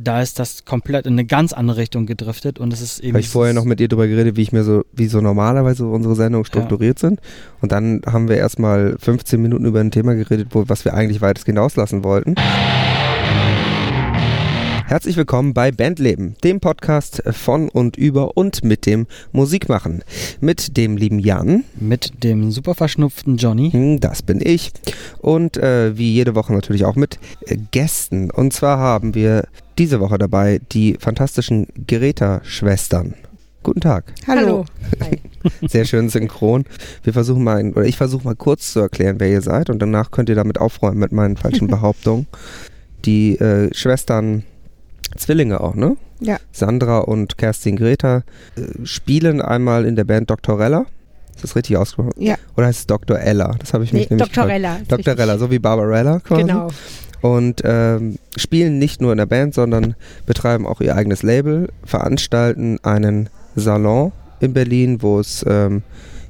da ist das komplett in eine ganz andere Richtung gedriftet und es ist eben. Habe ich vorher noch mit ihr darüber geredet, wie ich mir so, wie so normalerweise unsere Sendungen strukturiert ja. sind. Und dann haben wir erstmal 15 Minuten über ein Thema geredet, wo, was wir eigentlich weitestgehend auslassen wollten. Herzlich willkommen bei Bandleben, dem Podcast von und über und mit dem Musikmachen. Mit dem lieben Jan. Mit dem super verschnupften Johnny. Hm, das bin ich. Und äh, wie jede Woche natürlich auch mit Gästen. Und zwar haben wir diese Woche dabei die fantastischen Greta-Schwestern. Guten Tag. Hallo. Sehr schön synchron. Wir versuchen mal, oder ich versuche mal kurz zu erklären, wer ihr seid und danach könnt ihr damit aufräumen mit meinen falschen Behauptungen. Die äh, Schwestern Zwillinge auch, ne? Ja. Sandra und Kerstin Greta äh, spielen einmal in der Band Dr. Ella. Ist das richtig ausgesprochen? Ja. Oder heißt es Dr. Ella? Das habe ich nee, mich nämlich Dr. Ella. Dr. Ella, so wie Barbarella quasi. Genau. Und ähm, spielen nicht nur in der Band, sondern betreiben auch ihr eigenes Label, veranstalten einen Salon in Berlin, wo es ähm,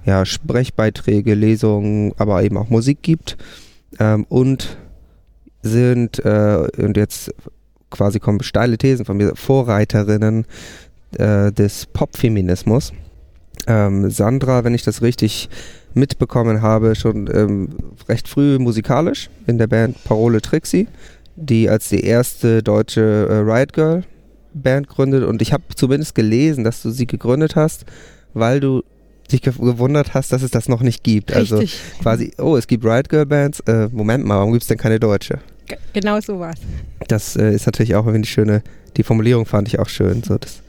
ja, Sprechbeiträge, Lesungen, aber eben auch Musik gibt. Ähm, und sind, äh, und jetzt quasi kommen steile Thesen von mir, Vorreiterinnen äh, des Popfeminismus. Ähm, Sandra, wenn ich das richtig mitbekommen habe, schon ähm, recht früh musikalisch in der Band Parole Trixie, die als die erste deutsche äh, Riot Girl Band gründet. Und ich habe zumindest gelesen, dass du sie gegründet hast, weil du dich gewundert hast, dass es das noch nicht gibt. Also Richtig. Also quasi, oh, es gibt Riot Girl Bands. Äh, Moment mal, warum gibt es denn keine deutsche? genau so war Das äh, ist natürlich auch irgendwie die schöne, die Formulierung fand ich auch schön, so das,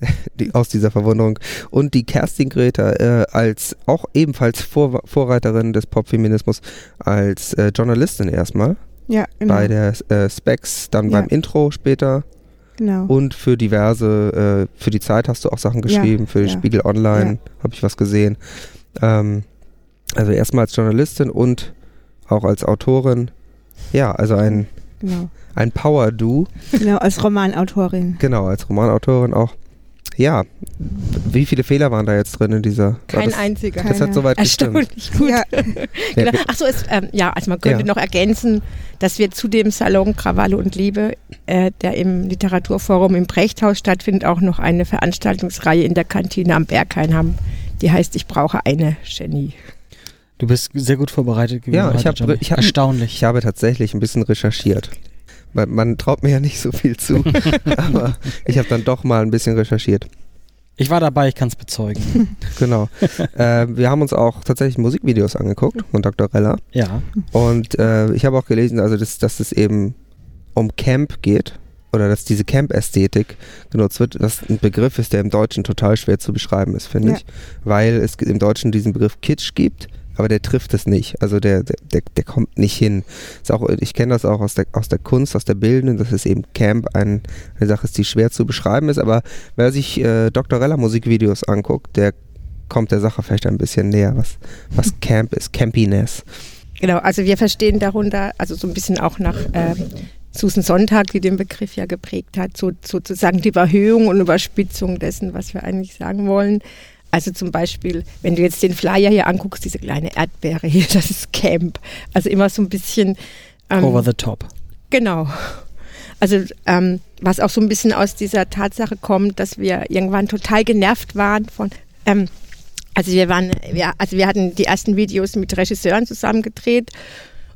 die, aus dieser Verwunderung. Und die Kerstin Greta äh, als auch ebenfalls Vor Vorreiterin des Popfeminismus als äh, Journalistin erstmal. Ja, genau. Bei der äh, Specs, dann ja. beim Intro später. Genau. Und für diverse, äh, für die Zeit hast du auch Sachen geschrieben, ja, für ja. Spiegel Online habe ich was gesehen. Ähm, also erstmal als Journalistin und auch als Autorin. Ja, also ein, genau. ein Power-Do. Genau, als Romanautorin. Genau, als Romanautorin auch. Ja, wie viele Fehler waren da jetzt drin in dieser? Kein das, einziger. Das hat soweit Erstaunlich gestimmt. gut. Ja. genau. Achso, ähm, ja, also man könnte Ja. noch ergänzen, dass wir zu dem Salon Krawalle und Liebe, äh, der im Literaturforum im Brechthaus stattfindet, auch noch eine Veranstaltungsreihe in der Kantine am Berghain haben. Die heißt Ich brauche eine Genie. Du bist sehr gut vorbereitet gewesen. Ja, ich habe hab, Erstaunlich. ich habe tatsächlich ein bisschen recherchiert. Man, man traut mir ja nicht so viel zu, aber ich habe dann doch mal ein bisschen recherchiert. Ich war dabei, ich kann es bezeugen. Genau. äh, wir haben uns auch tatsächlich Musikvideos angeguckt von Dr. Rella. ja. Und äh, ich habe auch gelesen, also dass, dass es eben um Camp geht oder dass diese Camp-Ästhetik genutzt wird, was ein Begriff ist, der im Deutschen total schwer zu beschreiben ist, finde Ja. ich. Weil es im Deutschen diesen Begriff Kitsch gibt, aber der trifft es nicht. Also der, der, der, kommt nicht hin. Ist auch, ich kenne das auch aus der, aus der Kunst, aus der Bildenden, dass es eben Camp ein, eine Sache ist, die schwer zu beschreiben ist. Aber wer sich äh, Dr. Rella Musikvideos anguckt, der kommt der Sache vielleicht ein bisschen näher, was, was Camp ist, Campiness. Genau, also wir verstehen darunter, also so ein bisschen auch nach ähm, Susan Sonntag, die den Begriff ja geprägt hat, so, sozusagen die Überhöhung und Überspitzung dessen, was wir eigentlich sagen wollen. Also zum Beispiel, wenn du jetzt den Flyer hier anguckst, diese kleine Erdbeere hier, das ist Camp. Also immer so ein bisschen. ähm, Over the top. Genau. Also ähm, was auch so ein bisschen aus dieser Tatsache kommt, dass wir irgendwann total genervt waren von. Ähm, also wir waren, wir, also wir hatten die ersten Videos mit Regisseuren zusammen gedreht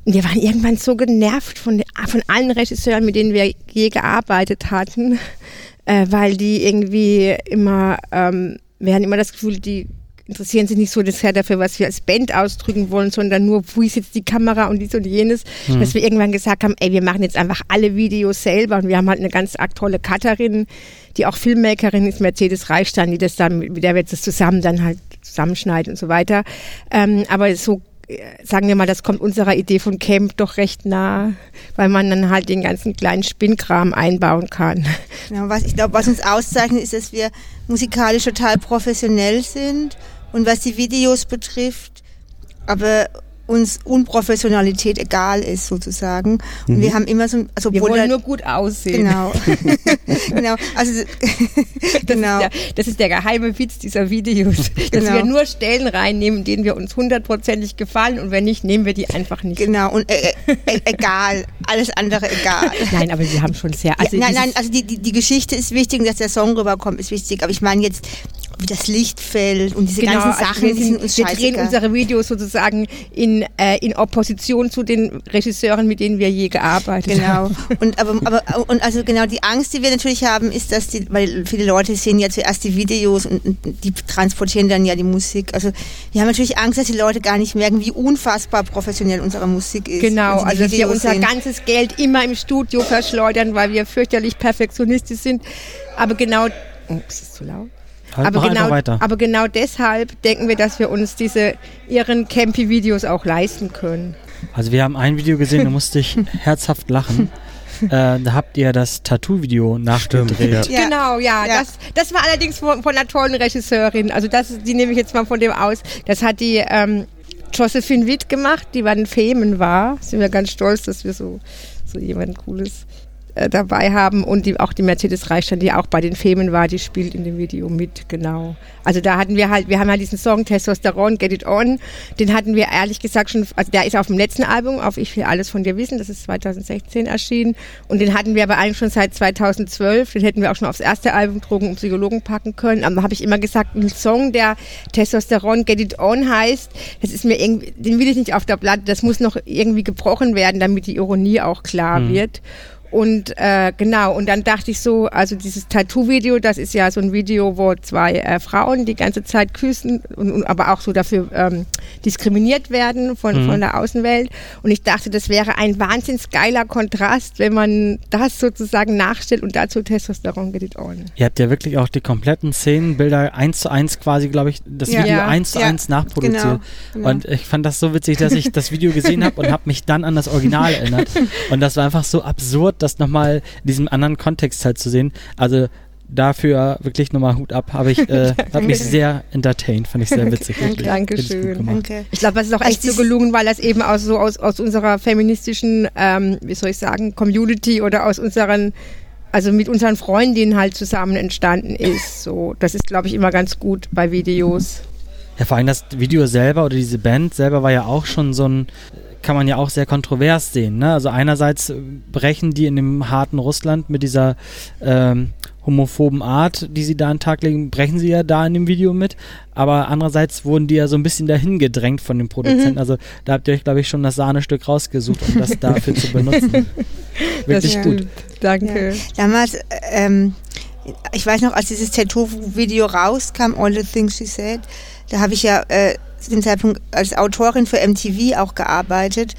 und wir waren irgendwann so genervt von, von allen Regisseuren, mit denen wir je gearbeitet hatten, äh, weil die irgendwie immer, ähm, wir hatten immer das Gefühl, die interessieren sich nicht so sehr dafür, was wir als Band ausdrücken wollen, sondern nur, wo ist jetzt die Kamera und dies und jenes, dass wir irgendwann gesagt haben, ey, wir machen jetzt einfach alle Videos selber. Und wir haben halt eine ganz tolle Cutterin, die auch Filmmakerin ist, Mercedes Reichstein, die das dann, mit der wir jetzt das zusammen dann halt zusammenschneiden und so weiter. Ähm, aber so sagen wir mal, das kommt unserer Idee von Camp doch recht nah, weil man dann halt den ganzen kleinen Spinnkram einbauen kann. Genau, was ich glaube, was uns auszeichnet, ist, dass wir musikalisch total professionell sind und was die Videos betrifft, aber uns Unprofessionalität egal ist sozusagen. Und Mhm. wir haben immer so, also Wir wollen da- nur gut aussehen. genau, genau, also Das, genau. ist der, das ist der geheime Witz dieser Videos, dass Genau. wir nur Stellen reinnehmen, denen wir uns hundertprozentig gefallen und wenn nicht, nehmen wir die einfach nicht. Genau, und äh, äh, egal, alles andere egal. Nein, aber wir haben schon sehr. Also ja, nein, nein, also die, die, die Geschichte ist wichtig, und dass der Song rüberkommt, ist wichtig. Aber ich meine jetzt, wie das Licht fällt und diese ganzen also Sachen, wir, die sind sind, wir drehen unsere Videos sozusagen in, äh, in Opposition zu den Regisseuren, mit denen wir je gearbeitet haben. Genau. Und aber, aber und also genau die Angst, die wir natürlich haben, ist, dass die, weil viele Leute sehen ja zuerst die Videos und, und die transportieren dann ja die Musik. Also wir haben natürlich Angst, dass die Leute gar nicht merken, wie unfassbar professionell unsere Musik ist. Genau, also dass wir unser sehen. ganzes Geld immer im Studio verschleudern, weil wir fürchterlich perfektionistisch sind. Aber genau, oh, ist das zu laut? Halt, aber, genau, weiter. aber genau deshalb denken wir, dass wir uns diese irren Campy-Videos auch leisten können. Also wir haben ein Video gesehen, da musste ich herzhaft lachen. Äh, da habt ihr das Tattoo-Video nachgedreht. Ja. Genau, ja. Ja. Das, das war allerdings von, von einer tollen Regisseurin. Also das, die nehme ich jetzt mal von dem aus. Das hat die ähm, Josephine Witt gemacht, die bei den Femen war. Sind wir ganz stolz, dass wir so, so jemanden Cooles äh, dabei haben. Und die, auch die Mercedes Reichstand, die auch bei den Femen war, die spielt in dem Video mit, genau. Also da hatten wir halt, wir haben halt diesen Song Testosteron, Get It On. Den hatten wir ehrlich gesagt schon, also der ist auf dem letzten Album, auf Ich will alles von dir wissen, das ist 2016 erschienen. Und den hatten wir aber eigentlich schon seit 2012. Den hätten wir auch schon aufs erste Album Drogen und Psychologen packen können. Aber habe ich immer gesagt, ein Song, der Testosteron Get It On heißt, das ist mir irgendwie, den will ich nicht auf der Platte. Das muss noch irgendwie gebrochen werden, damit die Ironie auch klar wird. Und äh, genau, und dann dachte ich so, also dieses Tattoo-Video, das ist ja so ein Video, wo zwei äh, Frauen die ganze Zeit küssen und, und aber auch so dafür ähm, diskriminiert werden von, von der Außenwelt. Und ich dachte, das wäre ein wahnsinns geiler Kontrast, wenn man das sozusagen nachstellt und dazu Testosteron get it on. Ihr habt ja wirklich auch die kompletten Szenenbilder eins zu eins quasi, glaube ich, das Ja. Video Ja. eins zu Ja. eins nachproduziert. Genau, genau. Und ich fand das so witzig, dass ich das Video gesehen habe und habe mich dann an das Original erinnert. Und das war einfach so absurd, das nochmal in diesem anderen Kontext halt zu sehen. Also dafür wirklich nochmal Hut ab, habe ich, äh, hab mich sehr entertained, fand ich sehr witzig. wirklich. Dankeschön. Danke. Ich glaube, das ist auch echt so gelungen, weil das eben aus so aus, aus unserer feministischen, ähm, wie soll ich sagen, Community oder aus unseren, also mit unseren Freundinnen halt zusammen entstanden ist. So, das ist, glaube ich, immer ganz gut bei Videos. Ja, vor allem das Video selber oder diese Band selber war ja auch schon so ein, kann man ja auch sehr kontrovers sehen. Ne? Also einerseits äh, brechen die in dem harten Russland mit dieser ähm, homophoben Art, die sie da an den Tag legen, brechen sie ja da in dem Video mit. Aber andererseits wurden die ja so ein bisschen dahin gedrängt von den Produzenten. Also da habt ihr euch, glaube ich, schon das Sahnestück rausgesucht, um das dafür zu benutzen. Wirklich das gut. stimmt. Danke. Ja. Damals, ähm, ich weiß noch, als dieses Tattoo-Video rauskam, All the Things She Said, da habe ich ja äh, zu dem Zeitpunkt als Autorin für MTV auch gearbeitet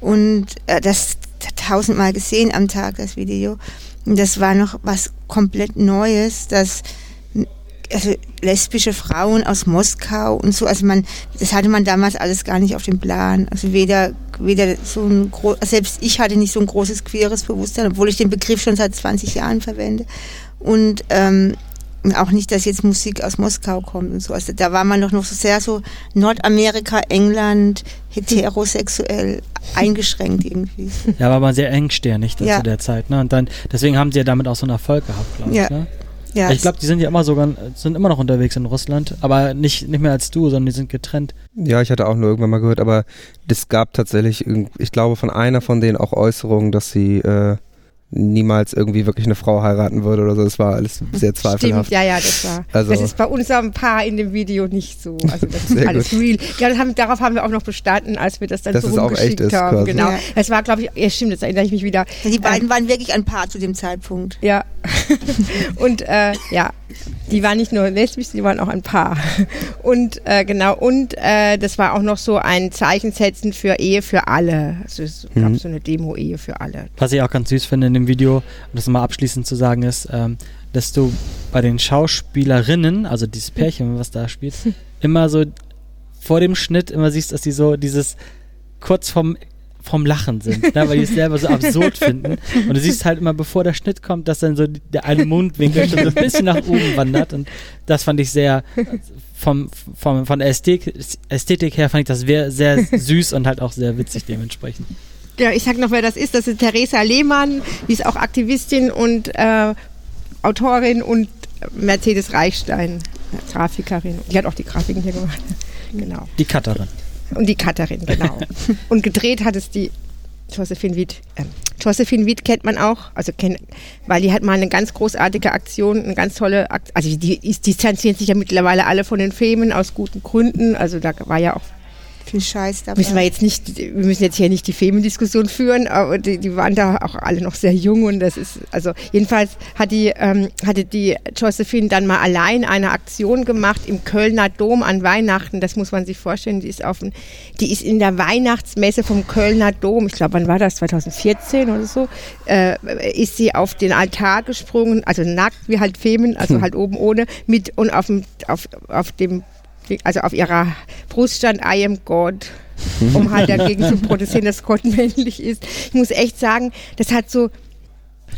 und äh, das tausendmal gesehen am Tag, das Video. Und das war noch was komplett Neues, dass also lesbische Frauen aus Moskau und so, also man, das hatte man damals alles gar nicht auf dem Plan. Also weder, weder so ein groß, selbst ich hatte nicht so ein großes queeres Bewusstsein, obwohl ich den Begriff schon seit 20 Jahren verwende. Und ähm, auch nicht, dass jetzt Musik aus Moskau kommt und so. Also da war man doch noch so sehr so Nordamerika, England, heterosexuell eingeschränkt irgendwie. Ja, war mal sehr engstirnig Ja. zu der Zeit. Ne? Und dann, deswegen haben sie ja damit auch so einen Erfolg gehabt, glaube ich. Ja. Ne? Ja, ich glaube, die sind ja immer sogar, sind immer noch unterwegs in Russland, aber nicht, nicht mehr als du, sondern die sind getrennt. Ja, ich hatte auch nur irgendwann mal gehört, aber es gab tatsächlich, ich glaube, von einer von denen auch Äußerungen, dass sie äh, niemals irgendwie wirklich eine Frau heiraten würde oder so. Das war alles sehr Stimmt, zweifelhaft. ja, ja, das war. Also- das ist bei unserem Paar in dem Video nicht so. Also das ist Sehr alles gut. real. Ja, das haben, darauf haben wir auch noch bestanden, als wir das dann Dass so es auch rumgeschickt echt ist, haben. quasi. Genau. Ja. Das war, glaube ich, ja stimmt, jetzt erinnere ich mich wieder. die beiden waren wirklich ein Paar zu dem Zeitpunkt. Ja. und äh, ja, die waren nicht nur lesbisch, die waren auch ein Paar. Und äh, genau, und äh, das war auch noch so ein Zeichen setzen für Ehe für alle. Also es gab Mhm. so eine Demo-Ehe für alle. Was ich auch ganz süß finde in dem Video, um das mal abschließend zu sagen, ist, ähm, dass du bei den Schauspielerinnen, also dieses Pärchen, was da spielt, immer so vor dem Schnitt immer siehst, dass die so dieses kurz vom vom Lachen sind, ne, weil die es selber so absurd finden. Und du siehst halt immer, bevor der Schnitt kommt, dass dann so der eine Mundwinkel schon so ein bisschen nach oben wandert. Und das fand ich sehr, vom, vom, von der Ästhetik, Ästhetik her fand ich das sehr, sehr süß und halt auch sehr witzig dementsprechend. Ja, ich sag noch, wer das ist. Das ist Theresa Lehmann, die ist auch Aktivistin und äh, Autorin und Mercedes Reichstein, Grafikerin. Die hat auch die Grafiken hier gemacht. Genau. Die Cutterin. Und die Cutterin, genau. und gedreht hat es die Josephine Wied. Äh, Josephine Wied kennt man auch, also kennt, weil die hat mal eine ganz großartige Aktion, eine ganz tolle Aktion, also die, die distanzieren sich ja mittlerweile alle von den Filmen aus guten Gründen, also da war ja auch Viel Scheiß dabei. Müssen wir jetzt nicht, wir müssen jetzt hier nicht die Femendiskussion führen, aber die, die waren da auch alle noch sehr jung und das ist, also jedenfalls hat die, ähm, hatte die Josephine dann mal allein eine Aktion gemacht im Kölner Dom an Weihnachten, das muss man sich vorstellen, die ist auf ein, die ist in der Weihnachtsmesse vom Kölner Dom, ich glaube, wann war das, 2014 oder so, äh, ist sie auf den Altar gesprungen, also nackt wie halt Femen, also halt oben ohne, mit und auf dem, auf, auf dem also auf ihrer Brust stand I am God, um halt dagegen zu protestieren, dass Gott männlich ist. Ich muss echt sagen, das hat so,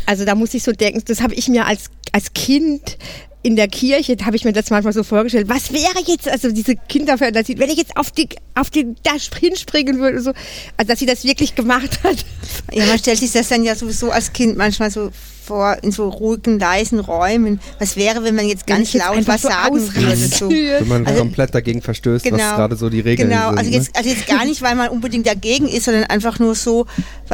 also da muss ich so denken, das habe ich mir als, als Kind in der Kirche, da habe ich mir das manchmal so vorgestellt, was wäre jetzt, also diese Kinderfantasie, wenn ich jetzt auf die, auf den da hinspringen würde, so, also dass sie das wirklich gemacht hat. Ja, man stellt sich das dann ja sowieso als Kind manchmal so vor, in so ruhigen, leisen Räumen. Was wäre, wenn man jetzt ganz jetzt laut was so sagen würde? So. Wenn man Also- komplett dagegen verstößt, was Genau. gerade so die Regeln Genau, sind. also ne? jetzt, also jetzt gar nicht, weil man unbedingt dagegen ist, sondern einfach nur so,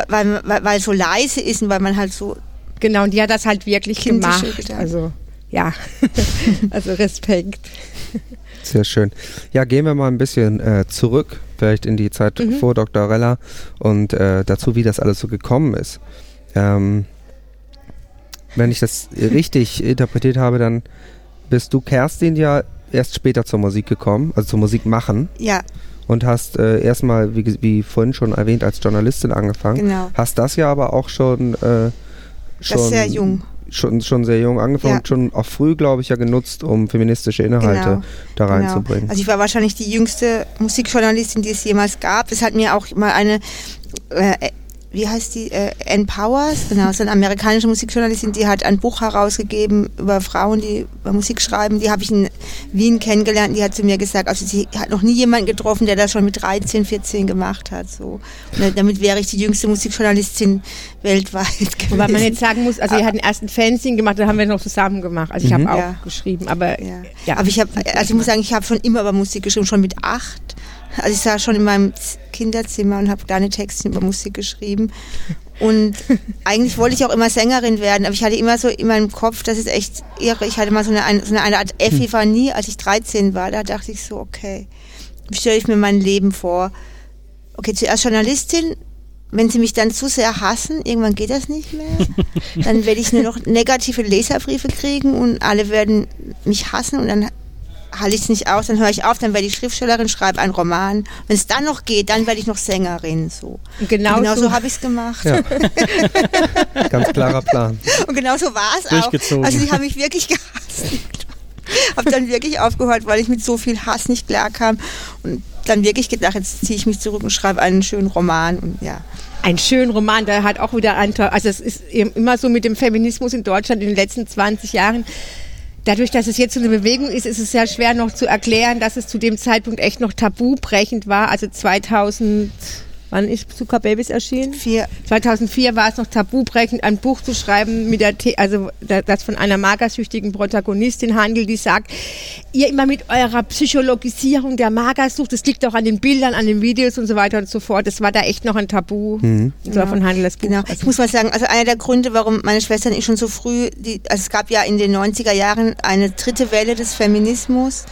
weil, weil, weil es so leise ist und weil man halt so Genau, und die hat das halt wirklich gemacht. Also, ja, also Respekt. Sehr schön. Ja, gehen wir mal ein bisschen äh, zurück, vielleicht in die Zeit Mhm. vor Dr. Rella und äh, dazu, wie das alles so gekommen ist. Ähm, wenn ich das richtig interpretiert habe, dann bist du, Kerstin, ja erst später zur Musik gekommen, also zur Musik machen Ja, und hast äh, erstmal, wie, wie vorhin schon erwähnt, als Journalistin angefangen. genau. Hast das ja aber auch schon, äh, schon Das sehr jung. Schon, schon sehr jung angefangen Ja. und schon auch früh, glaube ich, ja genutzt, um feministische Inhalte Genau. da Genau. reinzubringen. Also ich war wahrscheinlich die jüngste Musikjournalistin, die es jemals gab. Es hat mir auch mal eine, äh, wie heißt die, äh, Ann Powers, genau, so eine amerikanische Musikjournalistin, die hat ein Buch herausgegeben über Frauen, die Musik schreiben. Die habe ich in Wien kennengelernt. Die hat zu mir gesagt, also sie hat noch nie jemanden getroffen, der das schon mit 13, 14 gemacht hat. So. Und damit wäre ich die jüngste Musikjournalistin weltweit gewesen. Wobei man jetzt sagen muss, also wir hatten erst ein Fanzine gemacht, da haben wir noch zusammen gemacht. Also ich habe auch Ja. geschrieben, aber Ja. Ja. Aber ich habe, also ich muss sagen, ich habe schon immer über Musik geschrieben, schon mit acht. Also ich saß schon in meinem Kinderzimmer und habe kleine Texte über Musik geschrieben. Und eigentlich wollte ich auch immer Sängerin werden, aber ich hatte immer so in meinem Kopf, das ist echt irre. Ich hatte mal so eine, so eine Art Epiphanie, als ich 13 war. Da dachte ich so, okay, wie stelle ich mir mein Leben vor? Okay, zuerst Journalistin, wenn sie mich dann zu sehr hassen, irgendwann geht das nicht mehr. Dann werde ich nur noch negative Leserbriefe kriegen und alle werden mich hassen und dann halte ich es nicht aus, dann höre ich auf, dann werde ich Schriftstellerin, schreibe einen Roman. Wenn es dann noch geht, dann werde ich noch Sängerin. So. Und genau, und genau so, so habe ich es gemacht. Ja. Ganz klarer Plan. Und genau so war es auch. Also die haben mich wirklich gehasst. habe dann wirklich aufgehört, weil ich mit so viel Hass nicht klarkam. Und dann wirklich gedacht, jetzt ziehe ich mich zurück und schreibe einen schönen Roman. Und ja. ein schöner Roman, der hat auch wieder ein, also es ist eben immer so mit dem Feminismus in Deutschland in den letzten 20 Jahren. Dadurch, dass es jetzt so eine Bewegung ist, ist es sehr schwer noch zu erklären, dass es zu dem Zeitpunkt echt noch tabubrechend war. Also 2000, wann ist Zucker Babys erschienen? Vier, 2004 war es noch tabubrechend, ein Buch zu schreiben, mit der, The also da- das von einer magersüchtigen Protagonistin handelt, die sagt, ihr immer mit eurer Psychologisierung der Magersucht, das liegt auch an den Bildern, an den Videos und so weiter und so fort. Das war da echt noch ein Tabu. Davon handelt das Buch. Genau. Ich muss mal sagen, also einer der Gründe, warum meine Schwester und ich schon so früh, die, also es gab ja in den 90er Jahren eine dritte Welle des Feminismus,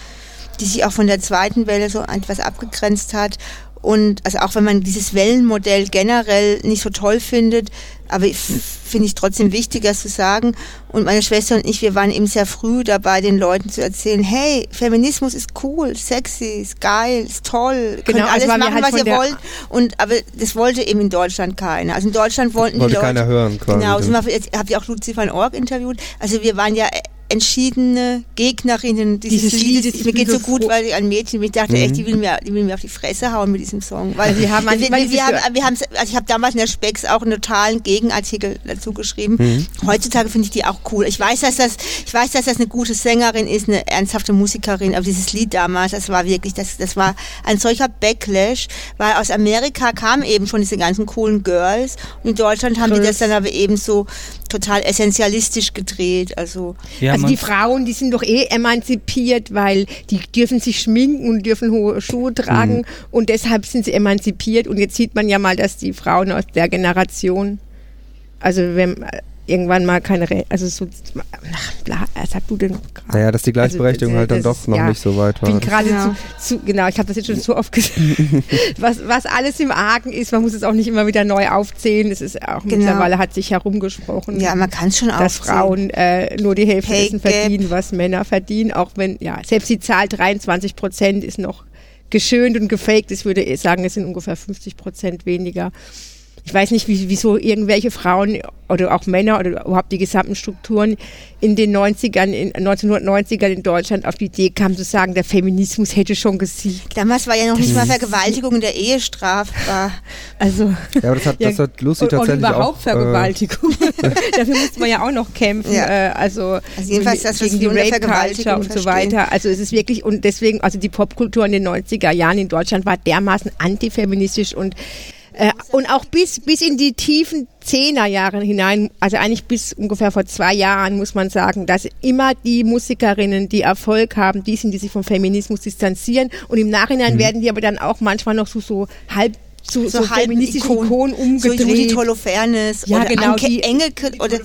die sich auch von der zweiten Welle so etwas abgegrenzt hat. Und also auch wenn man dieses Wellenmodell generell nicht so toll findet, aber ich- finde ich trotzdem wichtig, das zu sagen. Und meine Schwester und ich, wir waren eben sehr früh dabei, den Leuten zu erzählen, hey, Feminismus ist cool, sexy, ist geil, ist toll, Genau, könnt also alles machen, halt was ihr wollt. Und aber das wollte eben in Deutschland keiner. Also in Deutschland wollten Wollte die Leute keiner hören quasi. Genau, Beispiel, jetzt habt ihr auch Lucy van Org interviewt. Also wir waren ja entschiedene Gegnerinnen dieses, Dieses Liedes. Liedes, ich mir geht so gut, weil ein Mädchen, ich dachte Mhm. echt, die will, mir, die will mir auf die Fresse hauen mit diesem Song. Weil Also wir haben wir, wir, haben, wir haben, also ich habe damals in der Specs auch einen totalen Gegenartikel dazu geschrieben. Mhm. Heutzutage finde ich die auch cool. Ich weiß, dass das, ich weiß, dass das eine gute Sängerin ist, eine ernsthafte Musikerin, aber dieses Lied damals, das war wirklich, das, das war ein solcher Backlash, weil aus Amerika kamen eben schon diese ganzen coolen Girls und in Deutschland haben die Girls. das dann aber eben so total essentialistisch gedreht. Also Wir also die Frauen, die sind doch eh emanzipiert, weil die dürfen sich schminken und dürfen hohe Schuhe tragen Mhm. und deshalb sind sie emanzipiert. Und jetzt sieht man ja mal, dass die Frauen aus der Generation, also wenn irgendwann mal keine, Re also so, ach, bla, was hast du denn gerade? Naja, dass die Gleichberechtigung Also, halt dann doch noch ja, nicht so weit Ich bin war. gerade Genau. zu, zu, genau, ich habe das jetzt schon so oft gesagt, was, was alles im Argen ist, man muss es auch nicht immer wieder neu aufzählen, es ist auch Genau. mittlerweile hat sich herumgesprochen ja, man kann es schon dass aufzählen. Frauen äh, nur die Hälfte dessen verdienen, was Männer verdienen, auch wenn, ja, selbst die Zahl 23 Prozent ist noch geschönt und gefaked. Ich würde sagen, es sind ungefähr 50 Prozent weniger. Ich weiß nicht, wie, wieso irgendwelche Frauen oder auch Männer oder überhaupt die gesamten Strukturen in den 90ern, in 1990ern in Deutschland auf die Idee kamen zu sagen, der Feminismus hätte schon gesiegt. Damals war ja noch nicht mal Vergewaltigung in der Ehe strafbar. Also Ja, aber das hat, das hat Lucy und, und tatsächlich überhaupt auch. Äh, Vergewaltigung. Dafür musste man ja auch noch kämpfen. Ja. Äh, also, Also jedenfalls das, was gegen die Rape Culture und so verstehen. weiter. Also es ist wirklich und deswegen, also die Popkultur in den 90er Jahren in Deutschland war dermaßen antifeministisch und und auch bis, bis in die tiefen Zehnerjahre hinein, also eigentlich bis ungefähr vor zwei Jahren, muss man sagen, dass immer die Musikerinnen, die Erfolg haben, die sind, die sich vom Feminismus distanzieren. Und im Nachhinein werden die aber dann auch manchmal noch so, so halb zu so, halb feministischen Ikonen. Ikonen So Judith umgedreht. Holofernes Ja, oder genau, Anke die- Engelke oder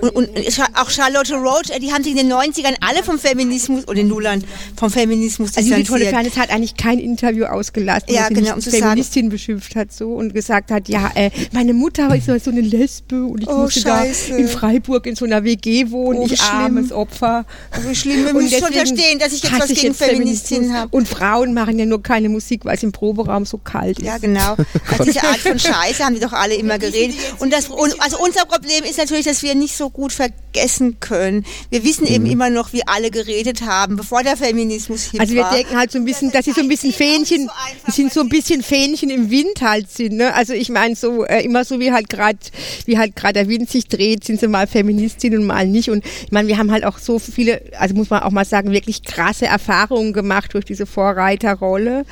und, und auch Charlotte Roach, äh, die haben sich in den 90ern alle vom Feminismus oder in den Nullern vom Feminismus Also Judith. Holofernes hat eigentlich kein Interview ausgelassen, Ja, wo sie genau, mich um Feministin beschimpft hat so und gesagt hat, ja, äh, meine Mutter ist so so eine Lesbe und ich Oh, musste Scheiße. da in Freiburg in so einer WG wohnen, Oh, ich schlimm. armes Opfer. Wie schlimm, wir müssen schon verstehen, dass ich jetzt was gegen Feministinnen habe. Und Frauen machen ja nur keine Musik, weil es im Proberaum so kalt ist. Ja, genau. Also diese Art von Scheiße haben die doch alle immer geredet. Und das, und, also unser Problem ist natürlich, dass wir nicht so gut vergessen können. Wir wissen eben immer noch, wie alle geredet haben, bevor der Feminismus hip Also wir war. denken halt so ein bisschen, dass sie so ein bisschen Fähnchen, die sind so ein bisschen Fähnchen im Wind halt sind. Ne? Also ich meine so äh, immer so wie halt gerade, wie halt gerade der Wind sich dreht, sind sie mal Feministin und mal nicht. Und ich meine, wir haben halt auch so viele, also muss man auch mal sagen, wirklich krasse Erfahrungen gemacht durch diese Vorreiterrolle.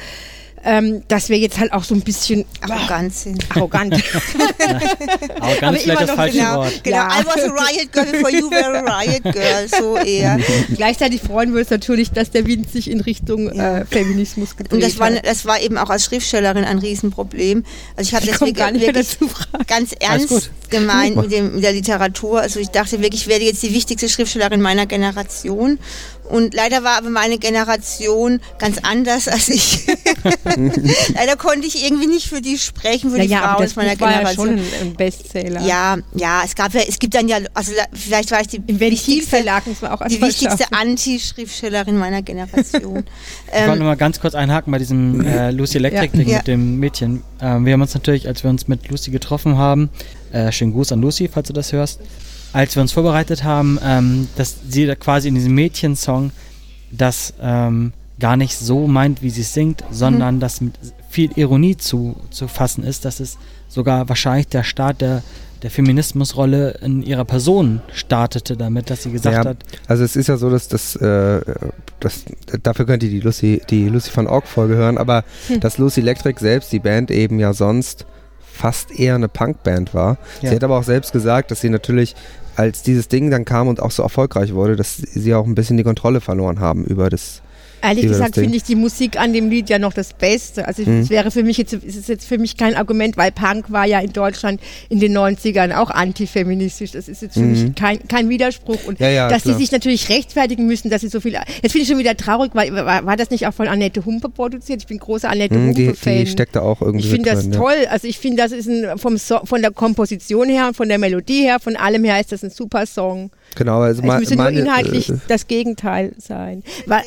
Ähm, dass wir jetzt halt auch so ein bisschen arrogant sind. arrogant. Arrogant Aber ist vielleicht immer das noch falsche Genau, Wort. genau. Ja. I was a riot girl before you were a riot girl. So eher. Gleichzeitig freuen wir uns natürlich, dass der Wind sich in Richtung äh, Feminismus gedreht Und das war, hat. das war eben auch als Schriftstellerin ein Riesenproblem. Also ich habe das wirklich, gar nicht mehr wirklich dazu, Frank. ganz ernst gemeint mit, dem, mit der Literatur. Also ich dachte wirklich, ich werde jetzt die wichtigste Schriftstellerin meiner Generation. Und leider war aber meine Generation ganz anders als ich. leider konnte ich irgendwie nicht für die sprechen, für die Naja, Frauen aus meiner Buch war ja Generation. schon ein, Bestseller. Ja, ja, es gab ja, es gibt dann ja, also vielleicht war ich die Im wichtigste, Verlag, das war auch als die wichtigste. Anti-Schriftstellerin meiner Generation. Ich wollte ähm, noch mal ganz kurz einhaken bei diesem äh, Lucy Electric Ding Ja. mit dem Mädchen. Ähm, wir haben uns natürlich, als wir uns mit Lucy getroffen haben, äh, schönen Gruß an Lucy, falls du das hörst, als wir uns vorbereitet haben, ähm, dass sie da quasi in diesem Mädchensong das ähm, gar nicht so meint, wie sie es singt, sondern Mhm. dass mit viel Ironie zu, zu fassen ist, dass es sogar wahrscheinlich der Start der, der Feminismusrolle in ihrer Person startete damit, dass sie gesagt Ja, hat, also es ist ja so, dass das, äh, das dafür könnt ihr die Lucy, die Lucy von Org Folge hören, aber Hm. dass Lucy Electric selbst, die Band eben ja sonst fast eher eine Punkband war. Ja. Sie hat aber auch selbst gesagt, dass sie natürlich als dieses Ding dann kam und auch so erfolgreich wurde, dass sie auch ein bisschen die Kontrolle verloren haben über das. Ehrlich gesagt finde ich die Musik an dem Lied ja noch das Beste. Also Mhm. es wäre für mich jetzt, es ist jetzt für mich kein Argument, weil Punk war ja in Deutschland in den 90ern auch antifeministisch. Das ist jetzt für Mhm. mich kein, kein Widerspruch. Und Ja, ja, dass klar. die sich natürlich rechtfertigen müssen, dass sie so viel. Jetzt finde ich schon wieder traurig, weil war, war das nicht auch von Annette Humpe produziert? Ich bin großer Annette Hm, die, Humpe-Fan. die steckt da auch irgendwie Ich finde das drin, ja. toll. Also ich finde, das ist ein, vom so von der Komposition her und von der Melodie her, von allem her ist das ein super Song. Genau, also Es ma- müsste nur meine, inhaltlich äh, das Gegenteil sein. Weil,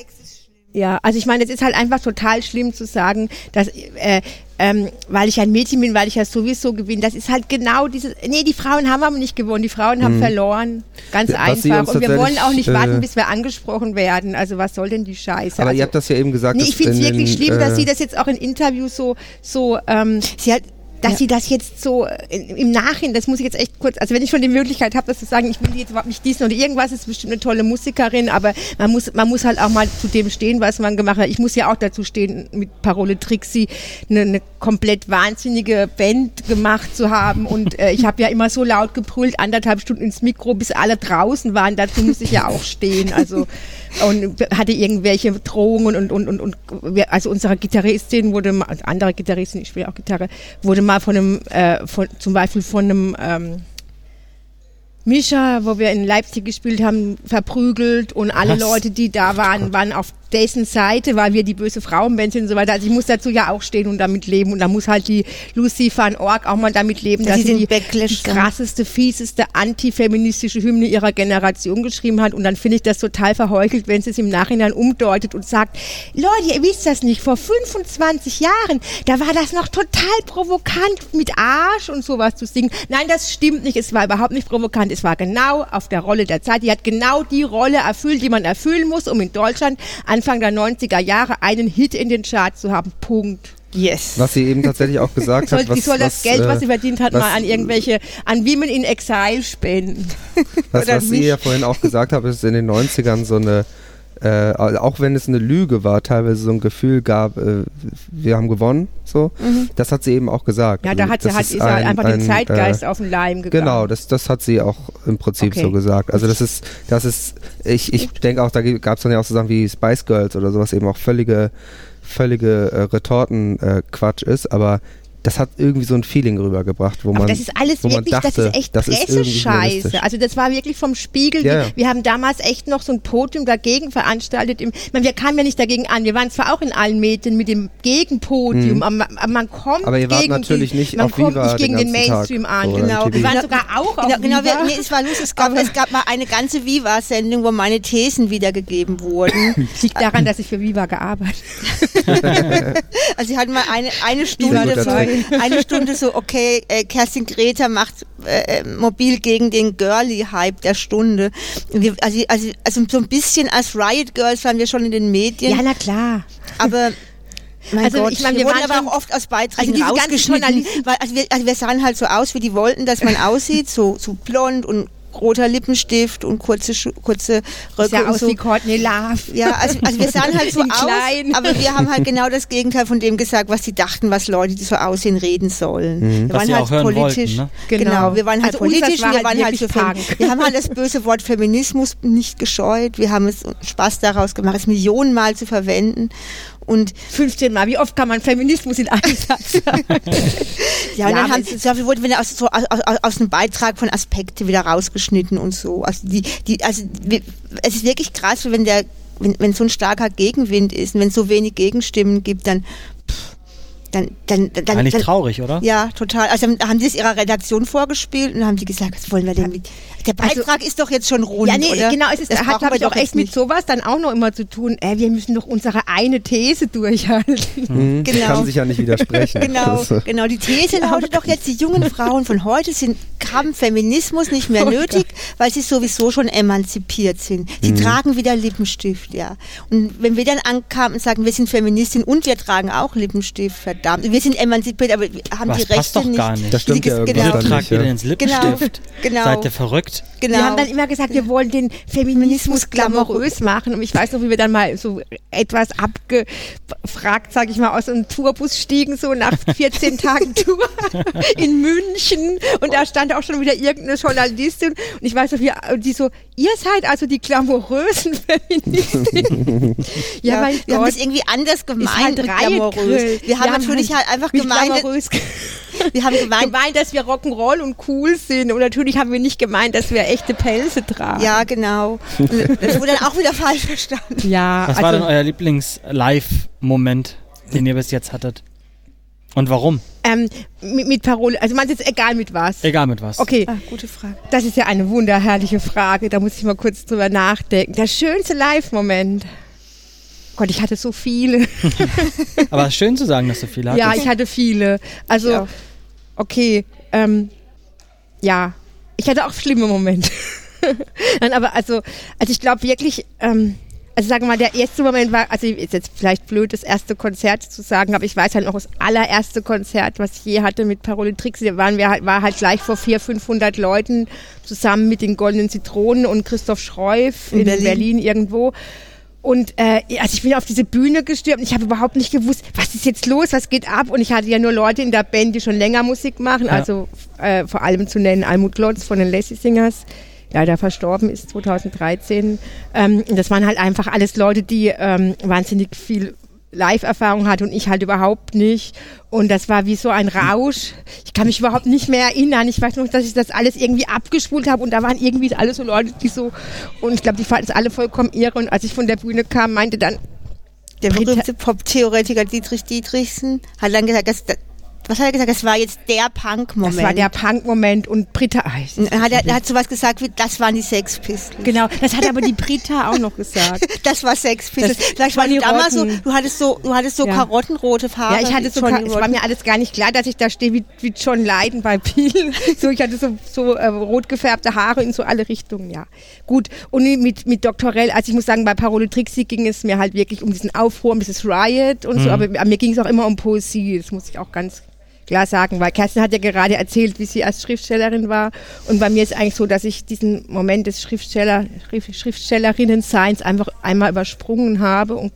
ja, also ich meine, es ist halt einfach total schlimm zu sagen, dass äh, ähm, weil ich ein Mädchen bin, weil ich ja sowieso gewinne. Das ist halt genau dieses, nee, die Frauen haben aber nicht gewonnen, die Frauen haben verloren. Ganz Mhm. Was einfach. Und wir wollen auch nicht warten, äh, bis wir angesprochen werden. Also was soll denn die Scheiße? Aber also, ihr habt das ja eben gesagt. Nee, dass ich finde es wirklich schlimm, dass äh, sie das jetzt auch in Interviews so, so ähm, Sie hat, dass Ja. sie das jetzt so äh, im Nachhinein, das muss ich jetzt echt kurz, also wenn ich schon die Möglichkeit habe, das zu sagen, ich will jetzt überhaupt nicht dies oder irgendwas, ist bestimmt eine tolle Musikerin, aber man muss, man muss halt auch mal zu dem stehen, was man gemacht hat. Ich muss ja auch dazu stehen, mit Parole Trixie eine, eine komplett wahnsinnige Band gemacht zu haben und äh, ich habe ja immer so laut gebrüllt, anderthalb Stunden ins Mikro, bis alle draußen waren, dazu muss ich ja auch stehen, also und hatte irgendwelche Drohungen und, und, und, und also unsere Gitarristin wurde mal, also andere Gitarristin, ich spiele auch Gitarre, wurde mal von einem, äh, von, zum Beispiel von einem ähm, Mischa, wo wir in Leipzig gespielt haben, verprügelt und alle Was? Leute, die da waren, waren auf dessen Seite, weil wir die böse Frauenband sind und so weiter. Also ich muss dazu ja auch stehen und damit leben. Und da muss halt die Lucy van Org auch mal damit leben, Dass dass sie die, die krasseste, fieseste, antifeministische Hymne ihrer Generation geschrieben hat. Und dann finde ich das total verheuchelt, wenn sie es im Nachhinein umdeutet und sagt, Leute, ihr wisst das nicht, vor 25 Jahren, da war das noch total provokant mit Arsch und sowas zu singen. Nein, das stimmt nicht, es war überhaupt nicht provokant, es war genau auf der Rolle der Zeit, die hat genau die Rolle erfüllt, die man erfüllen muss, um in Deutschland Anfang der 90er Jahre einen Hit in den Charts zu haben. Punkt. yes. Was sie eben tatsächlich auch gesagt Soll, hat. Was, die soll das was, Geld, äh, was sie verdient hat, was- mal an irgendwelche, an Women in Exile spenden. Was, was sie ja vorhin auch gesagt hat, ist in den 90ern so eine, äh, auch wenn es eine Lüge war, teilweise so ein Gefühl gab, äh, wir haben gewonnen, so. Das hat sie eben auch gesagt. Mhm. Ja, da Also hat sie das halt, ist halt einfach ein, dem Zeitgeist äh, auf den Leim gegangen. Genau, das, das hat sie auch im Prinzip Okay. so gesagt. Also das ist, das ist, ich, ich denke auch, da gab es dann ja auch so Sachen wie Spice Girls oder sowas eben auch völlige, völlige äh, Retorten-Quatsch ist, aber das hat irgendwie so ein Feeling rübergebracht, wo Aber man, das ist alles wo man wirklich, dachte, das ist echt. Pressescheiße. Also das war wirklich vom Spiegel. Ja, wir, ja. wir haben damals echt noch so ein Podium dagegen veranstaltet. Im, ich meine, wir kamen ja nicht dagegen an. Wir waren zwar auch in allen Medien mit dem Gegenpodium, aber, aber man kommt Mhm. Aber ihr wart gegen natürlich die, nicht man auf kommt Viva nicht gegen den den ganzen Tag Mainstream an. Genau. Wir waren sogar auch auf Genau, genau Viva. nee, es war lustig. Es gab, es gab mal eine ganze Viva-Sendung, wo meine Thesen wiedergegeben wurden. liegt daran, dass ich für Viva gearbeitet Also sie hatten mal eine, eine Stunde, Trick. Eine Stunde so, okay, äh, Kerstin Greta macht äh, äh, mobil gegen den Girly-Hype der Stunde. Und Wir, also, also, also so ein bisschen als Riot Girls waren wir schon in den Medien, Ja, na klar. aber mein Also, Gott, ich meine, wir wurden waren aber auch oft aus Beiträgen also rausgeschnitten, weil also wir, also wir sahen halt so aus, wie die wollten, dass man aussieht, so, so blond und roter Lippenstift und kurze, Schu kurze Röcke Sah und aus so. wie Courtney Love. Ja, also, also wir sahen halt so aus, klein. aber wir haben halt genau das Gegenteil von dem gesagt, was sie dachten, was Leute, die so aussehen, reden sollen. Wir Was waren sie halt auch hören politisch. wollten, ne? Genau. Genau. wir waren halt Also politisch, war wir halt waren halt Fem Punk. wir haben halt das böse Wort Feminismus nicht gescheut. Wir haben es Spaß daraus gemacht, es Millionenmal zu verwenden. Und 15 Mal. Wie oft kann man Feminismus in einem Satz sagen? ja, Ja, und dann haben, zum Beispiel wurden wir aus, so, aus, aus, aus einem Beitrag von Aspekte wieder rausgeschnitten und so. Also die, die, also es ist wirklich krass, wenn der, wenn, wenn so ein starker Gegenwind ist und wenn es so wenig Gegenstimmen gibt, dann, dann, dann, dann, Eigentlich dann traurig, oder? ja, total. Also haben die es ihrer Redaktion vorgespielt und haben die gesagt, was wollen wir denn mit? Der Beitrag ist doch jetzt schon rund, Ja, nee, oder? genau, es ist, Das hat, glaube ich, auch echt mit sowas dann auch noch immer zu tun. Äh, wir müssen doch unsere eine These durchhalten. Mhm, Genau. Kann sich ja nicht widersprechen. Genau, Das, äh, genau. Die These lautet doch jetzt, die jungen Frauen von heute sind, haben Feminismus nicht mehr Oh nötig, weil sie sowieso schon emanzipiert sind. Sie Mhm. tragen wieder Lippenstift, ja. Und wenn wir dann ankamen und sagen, wir sind Feministin und wir tragen auch Lippenstift, verdammt. Wir sind emanzipiert, aber wir haben Was die passt Rechte doch nicht. gar nicht. Das stimmt Die- ja genau, dann Ihr tragt ja. wieder ins Lippenstift. Genau. Seid ihr verrückt? Genau. Wir haben dann immer gesagt, wir wollen den Feminismus glamourös machen. Und ich weiß noch, wie wir dann mal so etwas abgefragt, sage ich mal, aus einem Tourbus stiegen, so nach 14 Tagen Tour in München. Und da stand auch schon wieder irgendeine Journalistin. Und ich weiß noch, wie, die so, ihr seid also die glamourösen Feministinnen. ja, mein wir haben Gott. das irgendwie anders gemeint halt glamourös. Wir haben natürlich halt einfach gemeint, wir haben gemeint, gemeint, dass wir Rock'n'Roll und cool sind. Und natürlich haben wir nicht gemeint, dass wir echte Pelze tragen. ja, genau. Das wurde dann auch wieder falsch verstanden. ja Was war denn also, euer Lieblings-Live-Moment, den ihr bis jetzt hattet? Und warum? ähm, mit, mit Parole, also man jetzt egal mit was. Egal mit was. Okay, Ah, gute Frage. das ist ja eine wunderherrliche Frage. Da muss ich mal kurz drüber nachdenken. Der schönste Live-Moment. Gott, ich hatte so viele. Aber es ist schön zu sagen, dass du viele hattest. Ja, ich hatte viele. Also, Ich okay, ähm, ja, ich hatte auch schlimme Momente. Nein, aber also, also ich glaube wirklich, ähm, also sagen wir mal, der erste Moment war, also ist jetzt vielleicht blöd, das erste Konzert zu sagen, aber ich weiß halt noch das allererste Konzert, was ich je hatte mit Parole Trixie, da waren wir halt, war halt gleich vor 400, 500 Leuten zusammen mit den Goldenen Zitronen und Christoph Schreuf in, In Berlin. Berlin. irgendwo. Und äh, also ich bin auf diese Bühne gestürmt und ich habe überhaupt nicht gewusst, was ist jetzt los, was geht ab. Und ich hatte ja nur Leute in der Band, die schon länger Musik machen, Ja. also äh, vor allem zu nennen Almut Glotz von den Lazy Singers, leider verstorben ist 2013. Ähm, und das waren halt einfach alles Leute, die ähm, wahnsinnig viel Live-Erfahrung hatte und ich halt überhaupt nicht. Und das war wie so ein Rausch. Ich kann mich überhaupt nicht mehr erinnern. Ich weiß noch, dass ich das alles irgendwie abgespult habe und da waren irgendwie alle so Leute, die so, und ich glaube, die fanden es alle vollkommen irre. Und als ich von der Bühne kam, meinte dann, Der berühmte Pop-Theoretiker Dietrich Dietrichsen hat dann gesagt, das, das, was hat er gesagt? Das war jetzt der Punk-Moment. das war der Punk-Moment und Britta, ah, ich- Und Hat er, hat sowas gesagt wie, das waren die Sex Pistols. genau, das hat aber die Britta auch noch gesagt. Das war Sex Pistols. Das- Vielleicht war die damals so, du hattest so, du hattest so Ja. karottenrote Haare. Ja, ich hatte so, Johnny es war mir alles gar nicht klar, dass ich da stehe wie, wie John Lydon bei Peel. So, ich hatte so, so äh, rot gefärbte Haare in so alle Richtungen, ja. Gut, und mit, mit Dr. Rell, also ich muss sagen, bei Parole Trixie ging es mir halt wirklich um diesen Aufruhr, um dieses Riot und so, aber mir ging es auch immer um Poesie, das muss ich auch ganz klar sagen, weil Kerstin hat ja gerade erzählt, wie sie als Schriftstellerin war und bei mir ist eigentlich so, dass ich diesen Moment des Schriftsteller, Schrift- Schriftstellerinnen-Seins einfach einmal übersprungen habe und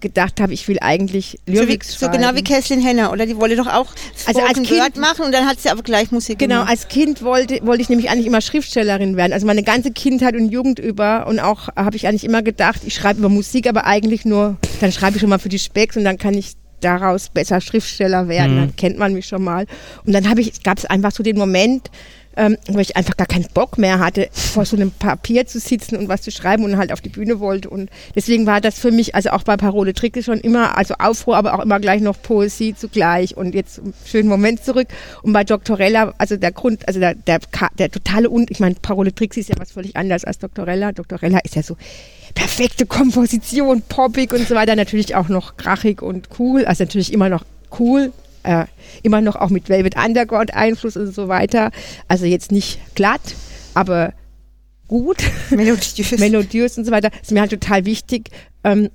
gedacht habe, ich will eigentlich so, wie, Lyrics so genau wie. Kesslin Henner, oder? Die wollte doch auch Also als Spoken Kind- Word machen und dann hat sie aber gleich Musik Genau, gemacht. als Kind wollte, wollte ich nämlich eigentlich immer Schriftstellerin werden. Also meine ganze Kindheit und Jugend über. Und auch habe ich eigentlich immer gedacht, ich schreibe über Musik, aber eigentlich nur, dann schreibe ich schon mal für die Specks und dann kann ich daraus besser Schriftsteller werden. Mhm. Dann kennt man mich schon mal. Und dann habe ich, gab es einfach so den Moment, ähm, wo ich einfach gar keinen Bock mehr hatte, vor so einem Papier zu sitzen und was zu schreiben und halt auf die Bühne wollte. Und deswegen war das für mich, also auch bei Parole Tricke schon immer, also Aufruhr, aber auch immer gleich noch Poesie zugleich. Und jetzt einen schönen Moment zurück. Und bei Doktorella, also der Grund, also der, der, der totale und ich meine, Parole Tricks ist ja was völlig anderes als Doktorella. Doktorella ist ja so perfekte Komposition, poppig und so weiter, natürlich auch noch krachig und cool, also natürlich immer noch cool, äh, immer noch auch mit Velvet Underground Einfluss und so weiter. Also jetzt nicht glatt, aber gut, Melodiös. melodiös und so weiter. Ist mir halt total wichtig. Ähm,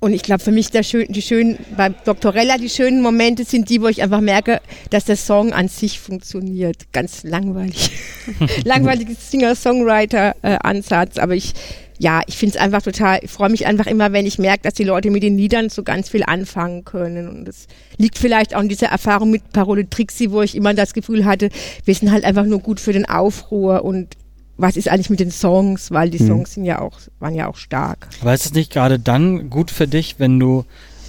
und ich glaube, für mich der schön, die schönen, bei Doktorella, die schönen Momente sind die, wo ich einfach merke, dass der Song an sich funktioniert. Ganz langweilig. Langweiliges Singer-Songwriter-Ansatz. aber ich, ja, ich finde es einfach total, ich freue mich einfach immer, wenn ich merke, dass die Leute mit den Liedern so ganz viel anfangen können. Und das liegt vielleicht auch in dieser Erfahrung mit Parole Trixie, wo ich immer das Gefühl hatte, wir sind halt einfach nur gut für den Aufruhr und was ist eigentlich mit den Songs, weil die Mhm. Songs sind ja auch, waren ja auch stark. Aber ist es nicht gerade dann gut für dich, wenn du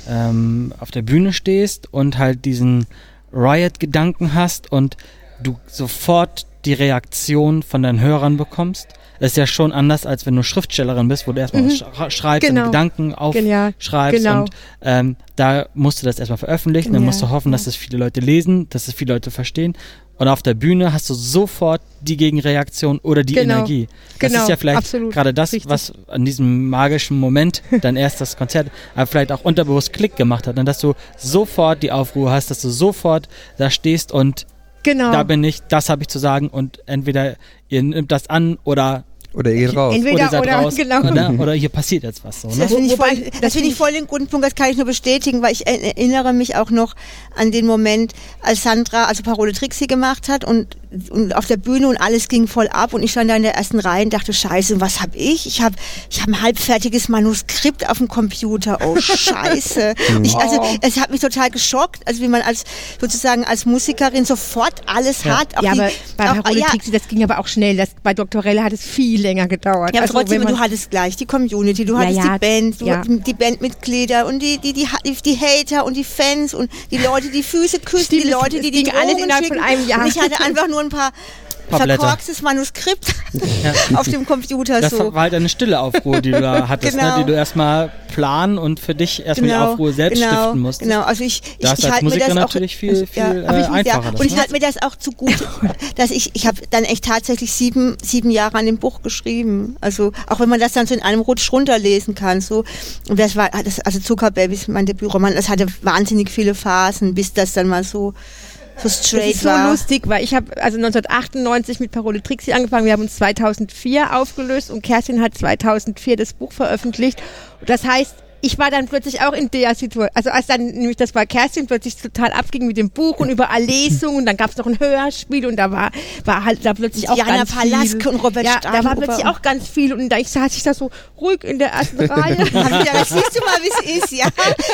ähm, auf der Bühne stehst und halt diesen Riot-Gedanken hast und du sofort die Reaktion von deinen Hörern bekommst? Das ist ja schon anders, als wenn du Schriftstellerin bist, wo du erstmal Mhm. was sch- schreibst Genau. und Gedanken aufschreibst Genau. und ähm, da musst du das erstmal veröffentlichen, dann Ja, musst du hoffen, dass ja. es viele Leute lesen, dass es viele Leute verstehen. Und auf der Bühne hast du sofort die Gegenreaktion oder die Genau. Energie. Das Genau, ist ja vielleicht absolut. gerade das, Richtig. was an diesem magischen Moment dein erstes Konzert aber vielleicht auch unterbewusst Klick gemacht hat. Und dass du sofort die Aufruhr hast, dass du sofort da stehst und Genau. da bin ich, das habe ich zu sagen und entweder ihr nimmt das an oder, Oder ihr geht raus. Entweder- oder oder, raus genau. oder, oder hier passiert jetzt was. So, ne? Das finde ich, Wobei, voll, das find ich voll den guten Punkt, das kann ich nur bestätigen, weil ich erinnere mich auch noch an den Moment, als Sandra also Parole Trixie gemacht hat und, und auf der Bühne und alles ging voll ab und ich stand da in der ersten Reihe und dachte, scheiße, was habe ich? Ich habe ich hab ein halbfertiges Manuskript auf dem Computer. Oh, scheiße. ich, also, es hat mich total geschockt, also wie man als sozusagen als Musikerin sofort alles Ja. hat. Auch ja, die, aber bei auch, ja, Trixie, das ging aber auch schnell. Das, bei Doktorella hat es viel länger gedauert. Ja, aber Also, trotzdem, du hattest gleich die Community, du hattest ja, die Band, du hattest die Bandmitglieder und die, die, die, die, Hater und die Fans und die Leute, die Füße küssen, Stimmt, die Leute, die die ging alles Drogen innerhalb von einem Jahr. Und ich hatte einfach nur ein paar paar verkorkstes Manuskript auf dem Computer Das so. war halt eine stille Aufruhr, die du da hattest, Genau. ne? die du erstmal planen und für dich erstmal die Aufruhr selbst genau, stiften musstest. Genau, also ich, ich, ich halte mir das auch, natürlich viel, viel ja, äh, ich, einfacher. Ja, das, und ich ne? halte mir das auch zugute, dass ich, ich habe dann echt tatsächlich sieben, sieben Jahre an dem Buch geschrieben. Also auch wenn man das dann so in einem Rutsch runterlesen kann, so. Und das war, das, also Zuckerbabys, mein Debütroman, das hatte wahnsinnig viele Phasen, bis das dann mal so, so Das straight ist so war. lustig, weil ich habe also 1998 mit Parole Trixie angefangen. Wir haben uns 2004 aufgelöst und Kerstin hat 2004 das Buch veröffentlicht. Das heißt, ich war dann plötzlich auch in der Situation, also als dann nämlich das war Kerstin plötzlich total abging mit dem Buch und überall Lesungen und dann gab es noch ein Hörspiel und da war war halt da plötzlich auch Diana ganz Palaske viel. und Robert ja, da war plötzlich auch ganz viel und da ich saß ich da so ruhig in der ersten Reihe. Ja, das siehst du mal, wie es ist, ja.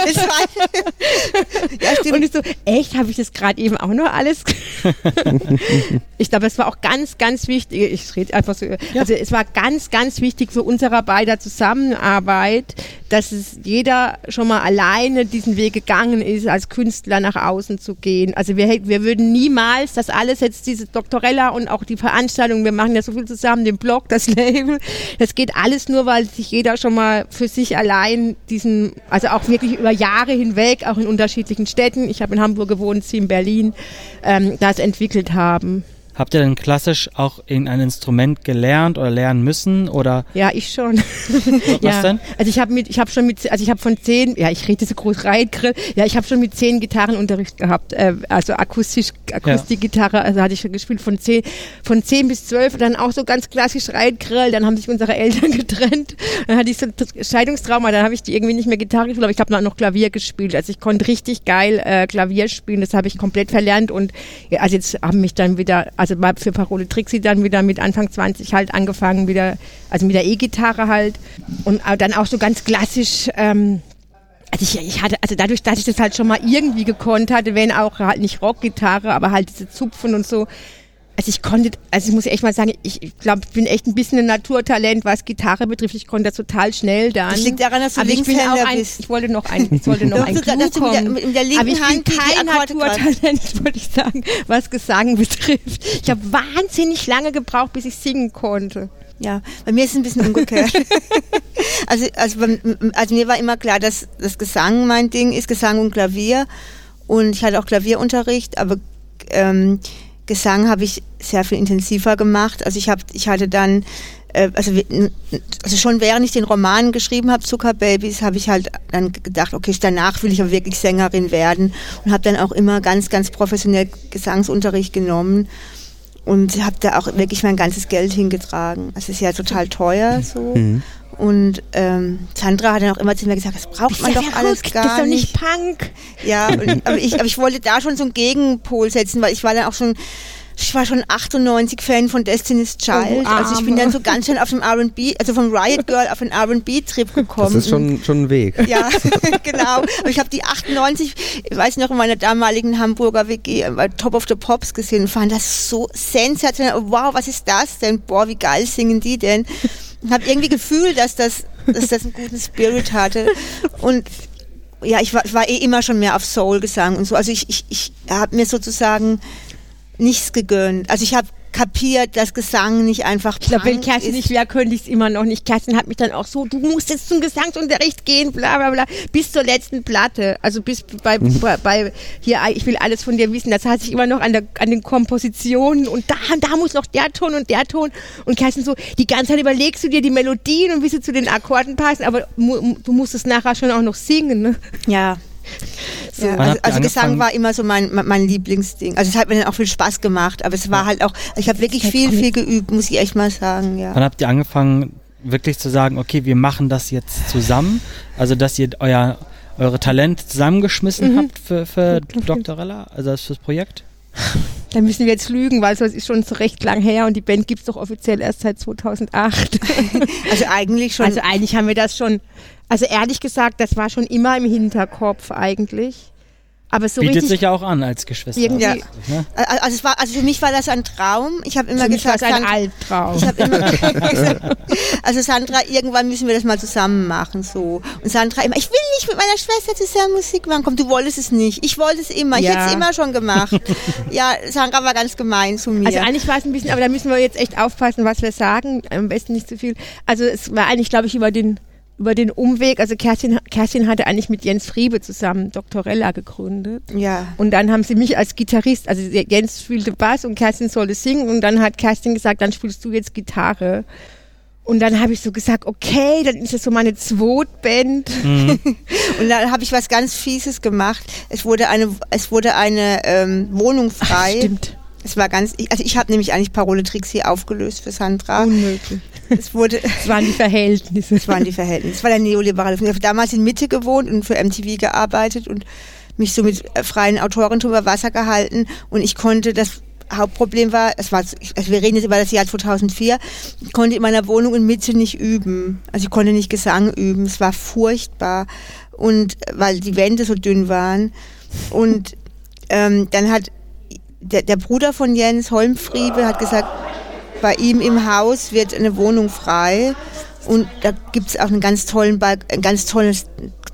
Das war, ja, stimmt. Und ich so, echt, habe ich das gerade eben auch noch alles? ich glaube, es war auch ganz, ganz wichtig. Ich rede einfach so. Also es war ganz, ganz wichtig für unsere beider Zusammenarbeit, dass es jeder schon mal alleine diesen Weg gegangen ist, als Künstler nach außen zu gehen. Also wir, wir würden niemals das alles jetzt, diese Doktorella und auch die Veranstaltung, wir machen ja so viel zusammen, den Blog, das Label, das geht alles nur, weil sich jeder schon mal für sich allein diesen, also auch wirklich über Jahre hinweg, auch in unterschiedlichen Städten, ich habe in Hamburg gewohnt, sie in Berlin, ähm, das entwickelt haben. Habt ihr denn klassisch auch irgendein Instrument gelernt oder lernen müssen oder Ja, ich schon. was ja. denn? Also ich habe mit, ich habe schon mit, also ich habe von zehn, ja, ich rede so groß reingrill, ja, ich habe schon mit zehn Gitarrenunterricht gehabt, äh, also akustisch, Akustikgitarre, also hatte ich schon gespielt von zehn, von zehn bis zwölf, dann auch so ganz klassisch reingrill, dann haben sich unsere Eltern getrennt, dann hatte ich so ein Scheidungstrauma, dann habe ich die irgendwie nicht mehr Gitarre gespielt, aber ich habe noch, noch Klavier gespielt, also ich konnte richtig geil äh, Klavier spielen, das habe ich komplett verlernt und ja, also jetzt haben mich dann wieder, also mal für Parole Trixie dann wieder mit Anfang 20 halt angefangen wieder, also mit der E-Gitarre halt und äh, dann auch so ganz klassisch, ähm, also ich, ich hatte, also dadurch, dass ich das halt schon mal irgendwie gekonnt hatte, wenn auch halt nicht Rockgitarre, aber halt diese Zupfen und so. Also ich konnte, also ich muss echt mal sagen, ich, glaube, ich bin echt ein bisschen ein Naturtalent, was Gitarre betrifft. Ich konnte das total schnell dann. Das liegt daran, dass du aber ich bin auch ein, bist. Ich wollte noch ein, ich wollte noch ein Clou du mit der- kommen. mit der linken aber ich Hand bin kein Naturtalent, würde ich sagen, was Gesang betrifft. Ich habe wahnsinnig lange gebraucht, bis ich singen konnte. Ja, bei mir ist es ein bisschen umgekehrt. also, also, also mir war immer klar, dass das Gesang mein Ding ist, Gesang und Klavier. Und ich hatte auch Klavierunterricht, aber ähm, Gesang habe ich sehr viel intensiver gemacht. Also ich habe, ich hatte dann, äh, also, also schon während ich den Roman geschrieben habe, Zuckerbabys, habe ich halt dann gedacht, okay, danach will ich aber wirklich Sängerin werden und habe dann auch immer ganz, ganz professionell Gesangsunterricht genommen und habe da auch wirklich mein ganzes Geld hingetragen. Es ist ja total teuer so. Und ähm, Sandra hat dann auch immer zu mir gesagt, das braucht man ja doch alles gar das ist doch nicht. nicht Punk. Ja, und, aber, ich, aber ich wollte da schon so einen Gegenpol setzen, weil ich war dann auch schon, ich war schon 98 Fan von Destiny's Child. Oh, also ich bin dann so ganz schön auf dem R&B, also vom Riot Girl auf den R&B-Trip gekommen. Das ist schon, schon ein Weg. Ja, genau. Aber ich habe die 98, ich weiß noch, in meiner damaligen Hamburger WG bei Top of the Pops gesehen und fand das so sensationell. Wow, was ist das denn? Boah, wie geil singen die denn? Habe irgendwie gefühlt, dass das, dass das einen guten Spirit hatte. Und ja, ich war, war eh immer schon mehr auf Soul-Gesang und so. Also ich, ich, ich habe mir sozusagen nichts gegönnt. Also ich habe kapiert, dass Gesang nicht einfach Ich glaube, wenn Kerstin nicht wäre, könnte ich es immer noch nicht. Kerstin hat mich dann auch so, du musst jetzt zum Gesangsunterricht gehen, bla bla bla, bis zur letzten Platte. Also bis bei, bei, bei hier, ich will alles von dir wissen. Das heißt ich immer noch an, der, an den Kompositionen und da, da muss noch der Ton und der Ton. Und Kerstin so, die ganze Zeit überlegst du dir die Melodien und wie sie zu den Akkorden passen, aber mu, du musst es nachher schon auch noch singen. Ne? Ja. So. Ja, also, habt ihr also Gesang war immer so mein, mein, Lieblingsding. Also es hat mir dann auch viel Spaß gemacht, aber es war halt auch, ich habe wirklich viel, viel geübt, muss ich echt mal sagen, ja. Wann habt ihr angefangen, wirklich zu sagen, okay, wir machen das jetzt zusammen? Also, dass ihr euer, eure Talente zusammengeschmissen Mhm. habt für, für Doktorella, also das fürs Projekt? Da müssen wir jetzt lügen, weil es ist schon so recht lang her und die Band gibt es doch offiziell erst seit 2008. Also eigentlich schon, Also eigentlich haben wir das schon, also ehrlich gesagt, das war schon immer im Hinterkopf eigentlich. Aber so Bietet sich ja auch an als Geschwister. irgendwie, Ja. Ne? Also, also, es war, also für mich war das ein Traum. Ich habe immer für mich war gesagt, es ein Sandra- Albtraum. ich habe immer gesagt, also Sandra, irgendwann müssen wir das mal zusammen machen, so. Und Sandra immer, ich will nicht mit meiner Schwester zusammen Musik machen. Komm, du wolltest es nicht. Ich wollte es immer. Ich Ja. hätte es immer schon gemacht. ja, Sandra war ganz gemein zu mir. Also eigentlich war es ein bisschen, aber da müssen wir jetzt echt aufpassen, was wir sagen. Am besten nicht zu viel. Also es war eigentlich, glaube ich, über den über den Umweg. Also Kerstin, Kerstin hatte eigentlich mit Jens Friebe zusammen Doktorella gegründet. ja. Und dann haben sie mich als Gitarrist, also Jens spielte Bass und Kerstin sollte singen und dann hat Kerstin gesagt, dann spielst du jetzt Gitarre. Und dann habe ich so gesagt, okay, dann ist das so meine Zwotband. Und dann habe ich was ganz Fieses gemacht. Es wurde eine, es wurde eine ähm, Wohnung frei. Stimmt. Es war ganz, ich- also ich habe nämlich eigentlich Parole Trixie aufgelöst für Sandra. Unmöglich. Es wurde, Das waren die Verhältnisse. das waren die Verhältnisse. Es war der neoliberale. Ich habe damals in Mitte gewohnt und für MTV gearbeitet und mich so mit freien Autorentum über Wasser gehalten und ich konnte das Hauptproblem war, es war, also wir reden jetzt über das Jahr 2004, ich konnte in meiner Wohnung in Mitte nicht üben. Also ich konnte nicht Gesang üben. Es war furchtbar. Und weil die Wände so dünn waren. Und ähm, dann hat der, der Bruder von Jens, Holmfriebe, hat gesagt, bei ihm im Haus wird eine Wohnung frei. Und da gibt es auch einen ganz tollen, einen ganz tolles,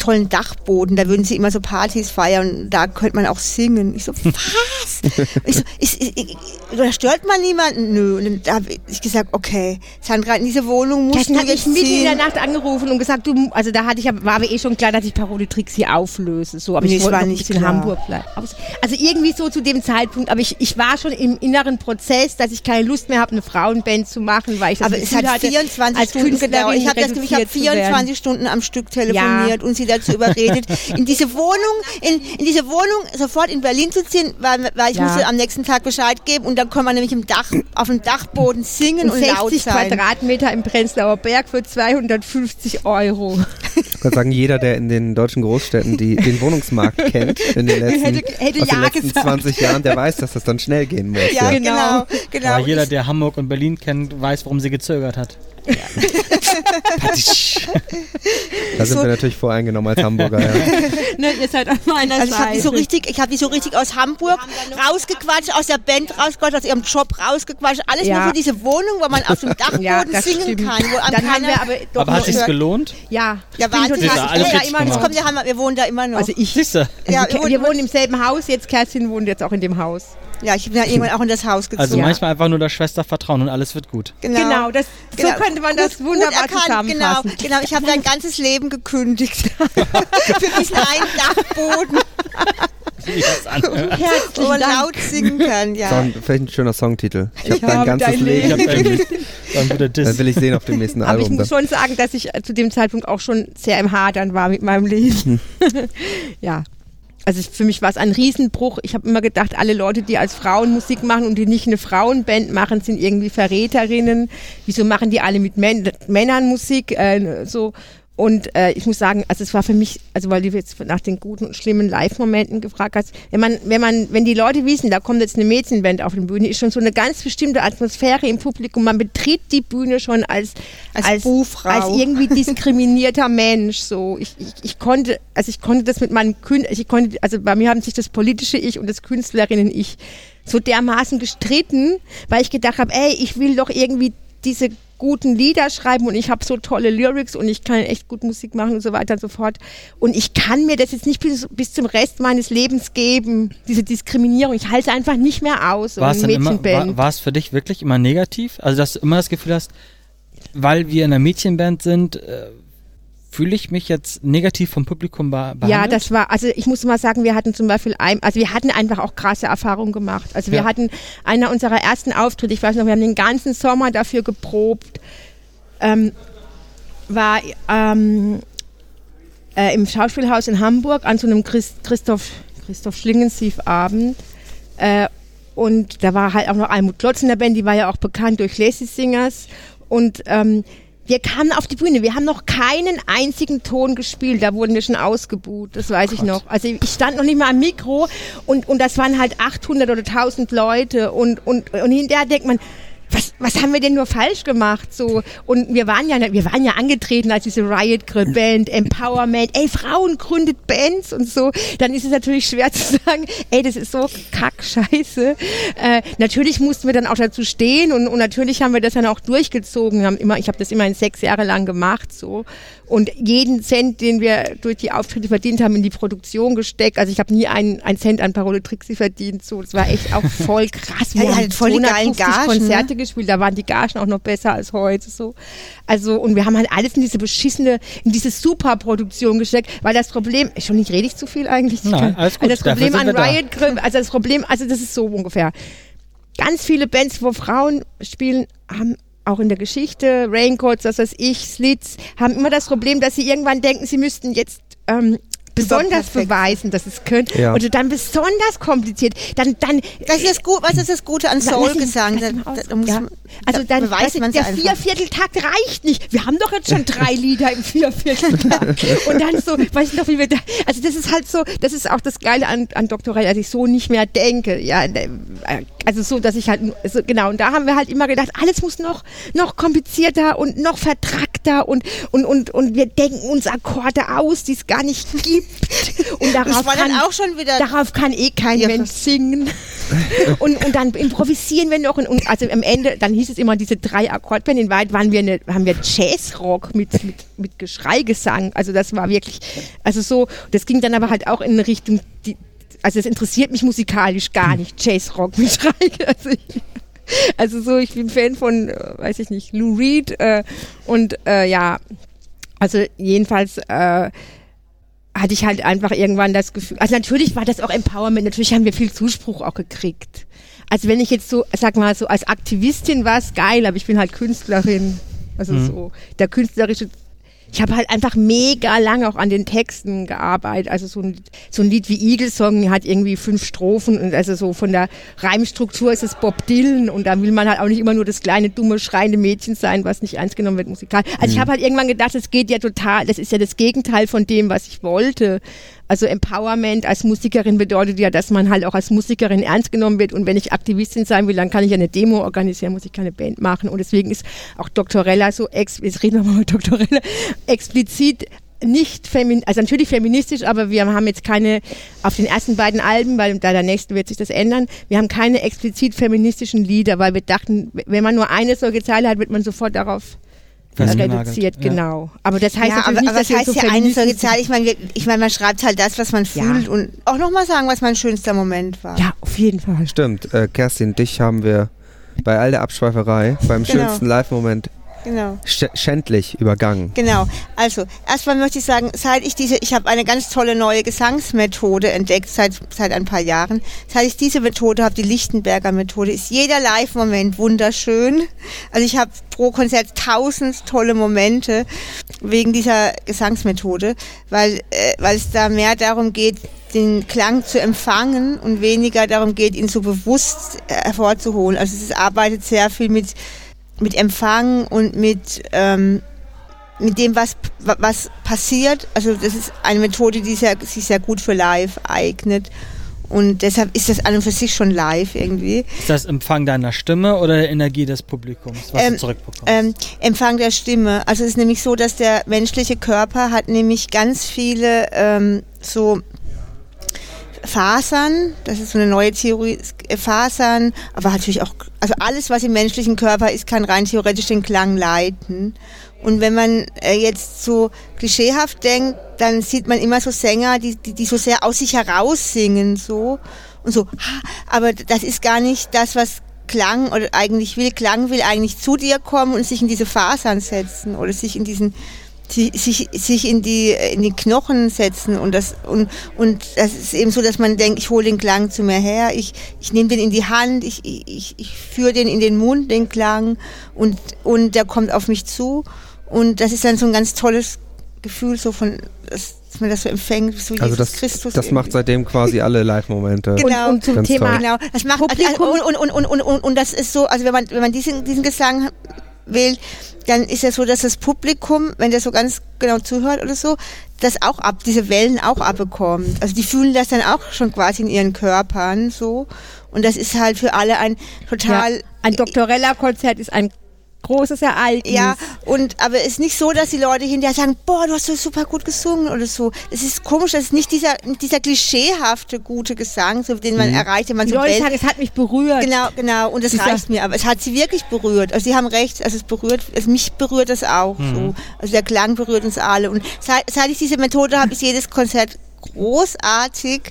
tollen Dachboden. Da würden sie immer so Partys feiern da könnte man auch singen. Ich so, was? ich so, ist, ist, ist, da stört man niemanden? Nö. Und dann habe ich gesagt, okay, Sandra, in diese Wohnung musst Kerstin du hat jetzt mitten in der. Nacht angerufen und gesagt, du, also da hatte ich, war aber eh schon klar, dass ich Parole Trixie auflöse, so, aber Nee, ich es wollte war nicht in. Hamburg bleiben. Also irgendwie so zu dem Zeitpunkt, aber ich, ich war schon im inneren Prozess, dass ich keine Lust mehr habe, eine Frauenband zu machen, weil ich das Aber es Gefühl hat hatte, 24 als Stunden. Künstlerin Ich habe das Gefühl, ich habe reduziert zu werden. 24 Stunden am Stück telefoniert und sie dazu überredet, in diese Wohnung, in, in diese Wohnung sofort in Berlin zu ziehen, weil, weil ich Ja. musste am nächsten Tag Bescheid geben und dann kann man nämlich im Dach, auf dem Dachboden singen Und und, laut 60 sein. Quadratmeter im Prenzlauer Berg für 250 Euro. Ich kann sagen, jeder, der in den deutschen Großstädten die, den Wohnungsmarkt kennt, in den letzten, Hätte- hätte aus den ja letzten gesagt. 20 Jahren, der weiß, dass das dann schnell gehen muss. Ja, Ja. genau, Genau. Aber jeder, der Hamburg und Berlin kennt, weiß, warum sie gezögert hat. Da sind So- wir natürlich voreingenommen als Hamburger. Ja. ne, ihr seid auf meiner Also ich habe die Seite. so richtig, ich habe die so richtig aus Hamburg rausgequatscht, aus der Band rausgequatscht, aus ihrem Job rausgequatscht, alles Ja. nur für diese Wohnung, wo man auf dem Dachboden ja, singen stimmt. kann, Dann haben wir aber doch Aber hat sich's gelohnt? ja, ja, ich bin Wahnsinn, total- Siehst du, ich alles bin ja richtig immer das kommt, wir, haben, wir wohnen da immer noch. Also ich, Siehst du? ja, wir, wir wohnen im selben Haus, jetzt Kerstin wohnt jetzt auch in dem Haus. Ja, ich bin ja irgendwann auch in das Haus gezogen. Also Ja. manchmal einfach nur der Schwester vertrauen und alles wird gut. Genau, das, so könnte man das Gut- wunderbar gut erkannt, Genau, zusammenfassen. genau. Ich habe dein ganzes Leben gekündigt. Für diesen einen Dachboden, Wie das anhört. wo man laut singen kann. Ja. Song, vielleicht ein schöner Songtitel. Ich, Ich habe dein habe ganzes dein Leben. Ich hab gekündigt. dann will ich sehen auf dem nächsten Aber ich Album. muss Dann. schon sagen, dass ich zu dem Zeitpunkt auch schon sehr im Hadern war mit meinem Leben. ja. Also für mich war es ein Riesenbruch. Ich habe immer gedacht, alle Leute, die als Frauen Musik machen und die nicht eine Frauenband machen, sind irgendwie Verräterinnen. Wieso machen die alle mit Män Männern Musik? Äh, so. Und äh, ich muss sagen, also es war für mich, also weil du jetzt nach den guten und schlimmen Live-Momenten gefragt hast, wenn man, wenn man, wenn die Leute wissen, da kommt jetzt eine Mädchenband auf die Bühne, ist schon so eine ganz bestimmte Atmosphäre im Publikum. Man betritt die Bühne schon als Als Buhfrau. als irgendwie diskriminierter Mensch. So, ich, ich, ich konnte, also ich konnte das mit meinem Kün ich konnte, also bei mir haben sich das politische Ich und das Künstlerinnen-Ich so dermaßen gestritten, weil ich gedacht habe, ey, ich will doch irgendwie diese guten Lieder schreiben und ich habe so tolle Lyrics und ich kann echt gut Musik machen und so weiter und so fort. Und ich kann mir das jetzt nicht bis, bis zum Rest meines Lebens geben, diese Diskriminierung. Ich halte es einfach nicht mehr aus. War es war, für dich wirklich immer negativ? Also dass du immer das Gefühl hast, weil wir in einer Mädchenband sind, äh, fühle ich mich jetzt negativ vom Publikum be behandelt? Ja, das war, also ich muss mal sagen, wir hatten zum Beispiel ein, also wir hatten einfach auch krasse Erfahrungen gemacht. Also wir Ja. hatten einer unserer ersten Auftritte, ich weiß noch, wir haben den ganzen Sommer dafür geprobt, ähm, war ähm, äh, im Schauspielhaus in Hamburg an so einem Christ, Christoph, Christoph Schlingensief-Abend. Äh, und da war halt auch noch Almut Klotz in der Band, die war ja auch bekannt durch Lazy Singers. Und ähm, wir kamen auf die Bühne, wir haben noch keinen einzigen Ton gespielt, da wurden wir schon ausgebuht, das weiß ich noch. Also ich stand noch nicht mal am Mikro und, und das waren halt 800 oder 1000 Leute. Und, und, und hinterher denkt man, was, was haben wir denn nur falsch gemacht? So, und wir waren ja, wir waren ja angetreten als diese Riot Grip Band, Empowerment, ey, Frauen gründet Bands und so. Dann ist es natürlich schwer zu sagen, ey, das ist so kackscheiße. Äh, natürlich mussten wir dann auch dazu stehen und, und natürlich haben wir das dann auch durchgezogen. Haben immer, ich habe das immerhin sechs Jahre lang gemacht, so. Und jeden Cent, den wir durch die Auftritte verdient haben, in die Produktion gesteckt. Also ich habe nie einen, einen Cent an Parole Trixie verdient. So, das war echt auch voll krass. ja, ihr hattet voll die geilen Gagen, Konzerte ne? gespielt, da waren die Gagen auch noch besser als heute. So. Also, und wir haben halt alles in diese beschissene, in diese Superproduktion gesteckt, weil das Problem, schon nicht rede ich zu viel eigentlich. Nein, alles gut, Also das Problem an wir. Riot Grip, also das Problem, also das ist so ungefähr. Ganz viele Bands, wo Frauen spielen, haben auch in der Geschichte, Raincoats, das weiß ich, Slits, haben immer das Problem, dass sie irgendwann denken, sie müssten jetzt ähm, besonders perfekt. beweisen, dass es können. Ja. Oder dann besonders kompliziert. Dann, dann Das ist Gut, was ist das Gute an Soul-Gesang? Ja. man- Also da dann beweist man's der einfach. Viervierteltakt reicht nicht. Wir haben doch jetzt schon drei Lieder im Viervierteltakt. Und dann so, weiß ich noch, wie wir da, also das ist halt so, das ist auch das Geile an, an Doktorell, dass ich so nicht mehr denke. Ja, äh, also so, dass ich halt, so, genau, und da haben wir halt immer gedacht, alles muss noch, noch komplizierter und noch vertrackter und, und, und, und wir denken uns Akkorde aus, die es gar nicht gibt. Und darauf kann. Darauf kann eh kein Ja, Mensch singen. und, und dann improvisieren wir noch. Und, und also am Ende, dann hieß es immer diese drei Akkordband. In Wahrheit waren wir eine, haben wir Jazzrock mit, mit, mit Geschreigesang. Also das war wirklich, also so, das ging dann aber halt auch in eine Richtung, die, also es interessiert mich musikalisch gar nicht, Jazzrock mit Schrei. Also, ich, also so, ich bin Fan von, äh, weiß ich nicht, Lou Reed äh, und äh, ja, also jedenfalls äh, hatte ich halt einfach irgendwann das Gefühl, also natürlich war das auch Empowerment, natürlich haben wir viel Zuspruch auch gekriegt. Also wenn ich jetzt so, sag mal so, als Aktivistin war es geil, aber ich bin halt Künstlerin. Also so, der künstlerische, ich habe halt einfach mega lange auch an den Texten gearbeitet. Also so ein, so ein Lied wie Eagle Song hat irgendwie fünf Strophen und also so von der Reimstruktur ist es Bob Dylan und da will man halt auch nicht immer nur das kleine, dumme, schreiende Mädchen sein, was nicht ernst genommen wird musikal. Also ich habe halt irgendwann gedacht, es geht ja total, das ist ja das Gegenteil von dem, was ich wollte. Also Empowerment als Musikerin bedeutet ja, dass man halt auch als Musikerin ernst genommen wird und wenn ich Aktivistin sein will, dann kann ich eine Demo organisieren, muss ich keine Band machen und deswegen ist auch Doktorella so, jetzt reden wir mal mit Doktorella, explizit nicht femin also natürlich feministisch, aber wir haben jetzt keine, auf den ersten beiden Alben, weil bei der nächsten wird sich das ändern, wir haben keine explizit feministischen Lieder, weil wir dachten, wenn man nur eine solche Zeile hat, wird man sofort darauf. Reduziert, Ja. genau. Aber das heißt ja, natürlich aber, nicht, aber dass heißt so ja eine solche Zahl? Ich meine, wir- ich meine, man schreibt halt das, was man Ja. fühlt und auch nochmal sagen, was mein schönster Moment war. Ja, auf jeden Fall. Stimmt, äh, Kerstin, dich haben wir bei all der Abschweiferei beim Genau. schönsten Live-Moment Genau. sch schändlich übergangen. Genau. Also, erstmal möchte ich sagen, seit ich diese, ich habe eine ganz tolle neue Gesangsmethode entdeckt seit, seit ein paar Jahren. Seit ich diese Methode habe, die Lichtenberger Methode, ist jeder Live-Moment wunderschön. Also ich habe pro Konzert tausend tolle Momente wegen dieser Gesangsmethode, weil, äh, weil es da mehr darum geht, den Klang zu empfangen und weniger darum geht, ihn so bewusst äh, hervorzuholen. Also es arbeitet sehr viel mit mit Empfang und mit, ähm, mit dem, was, was passiert. Also das ist eine Methode, die sehr, sich sehr gut für live eignet. Und deshalb ist das an und für sich schon live irgendwie. Ist das Empfang deiner Stimme oder der Energie des Publikums, was Ähm, du zurückbekommst? Ähm, Empfang der Stimme. Also es ist nämlich so, dass der menschliche Körper hat nämlich ganz viele ähm, so Fasern, das ist so eine neue Theorie, äh, Fasern, aber natürlich auch, also alles, was im menschlichen Körper ist, kann rein theoretisch den Klang leiten. Und wenn man äh, jetzt so klischeehaft denkt, dann sieht man immer so Sänger, die, die, die so sehr aus sich heraus singen, so und so. Aber das ist gar nicht das, was Klang oder eigentlich will. Klang will eigentlich zu dir kommen und sich in diese Fasern setzen oder sich in diesen si- sich, sich in die in die Knochen setzen und das und und das ist eben so, dass man denkt, ich hole den Klang zu mir her, ich ich nehme den in die Hand, ich ich, ich führe den in den Mund den Klang und und der kommt auf mich zu und das ist dann so ein ganz tolles Gefühl so von dass dass man das so empfängt, so Also Jesus das, Christus. das macht irgendwie. seitdem quasi alle Live-Momente. Genau. Und, und zum Thema toll. Genau, das macht also, und, und, und, und, und, und das ist so, also wenn man, wenn man diesen, diesen Gesang wählt, dann ist ja so, dass das Publikum, wenn der so ganz genau zuhört oder so, das auch ab, diese Wellen auch abbekommt. Also die fühlen das dann auch schon quasi in ihren Körpern so. Und das ist halt für alle ein total Ein Doktorella-Konzert ist ein großes Ereignis. Ja, und aber es ist nicht so, dass die Leute hinterher sagen, boah, du hast so super gut gesungen oder so. Es ist komisch, das ist nicht dieser, dieser klischeehafte gute Gesang, so, den man Mhm. erreicht, wenn man Die so Leute sagen, es hat mich berührt. Genau, genau. Und das Dieser- reicht mir. Aber es hat sie wirklich berührt. Also sie haben recht, also es berührt, also mich berührt das auch so. Also der Klang berührt uns alle. Und seit, seit ich diese Methode habe, ist jedes Konzert großartig.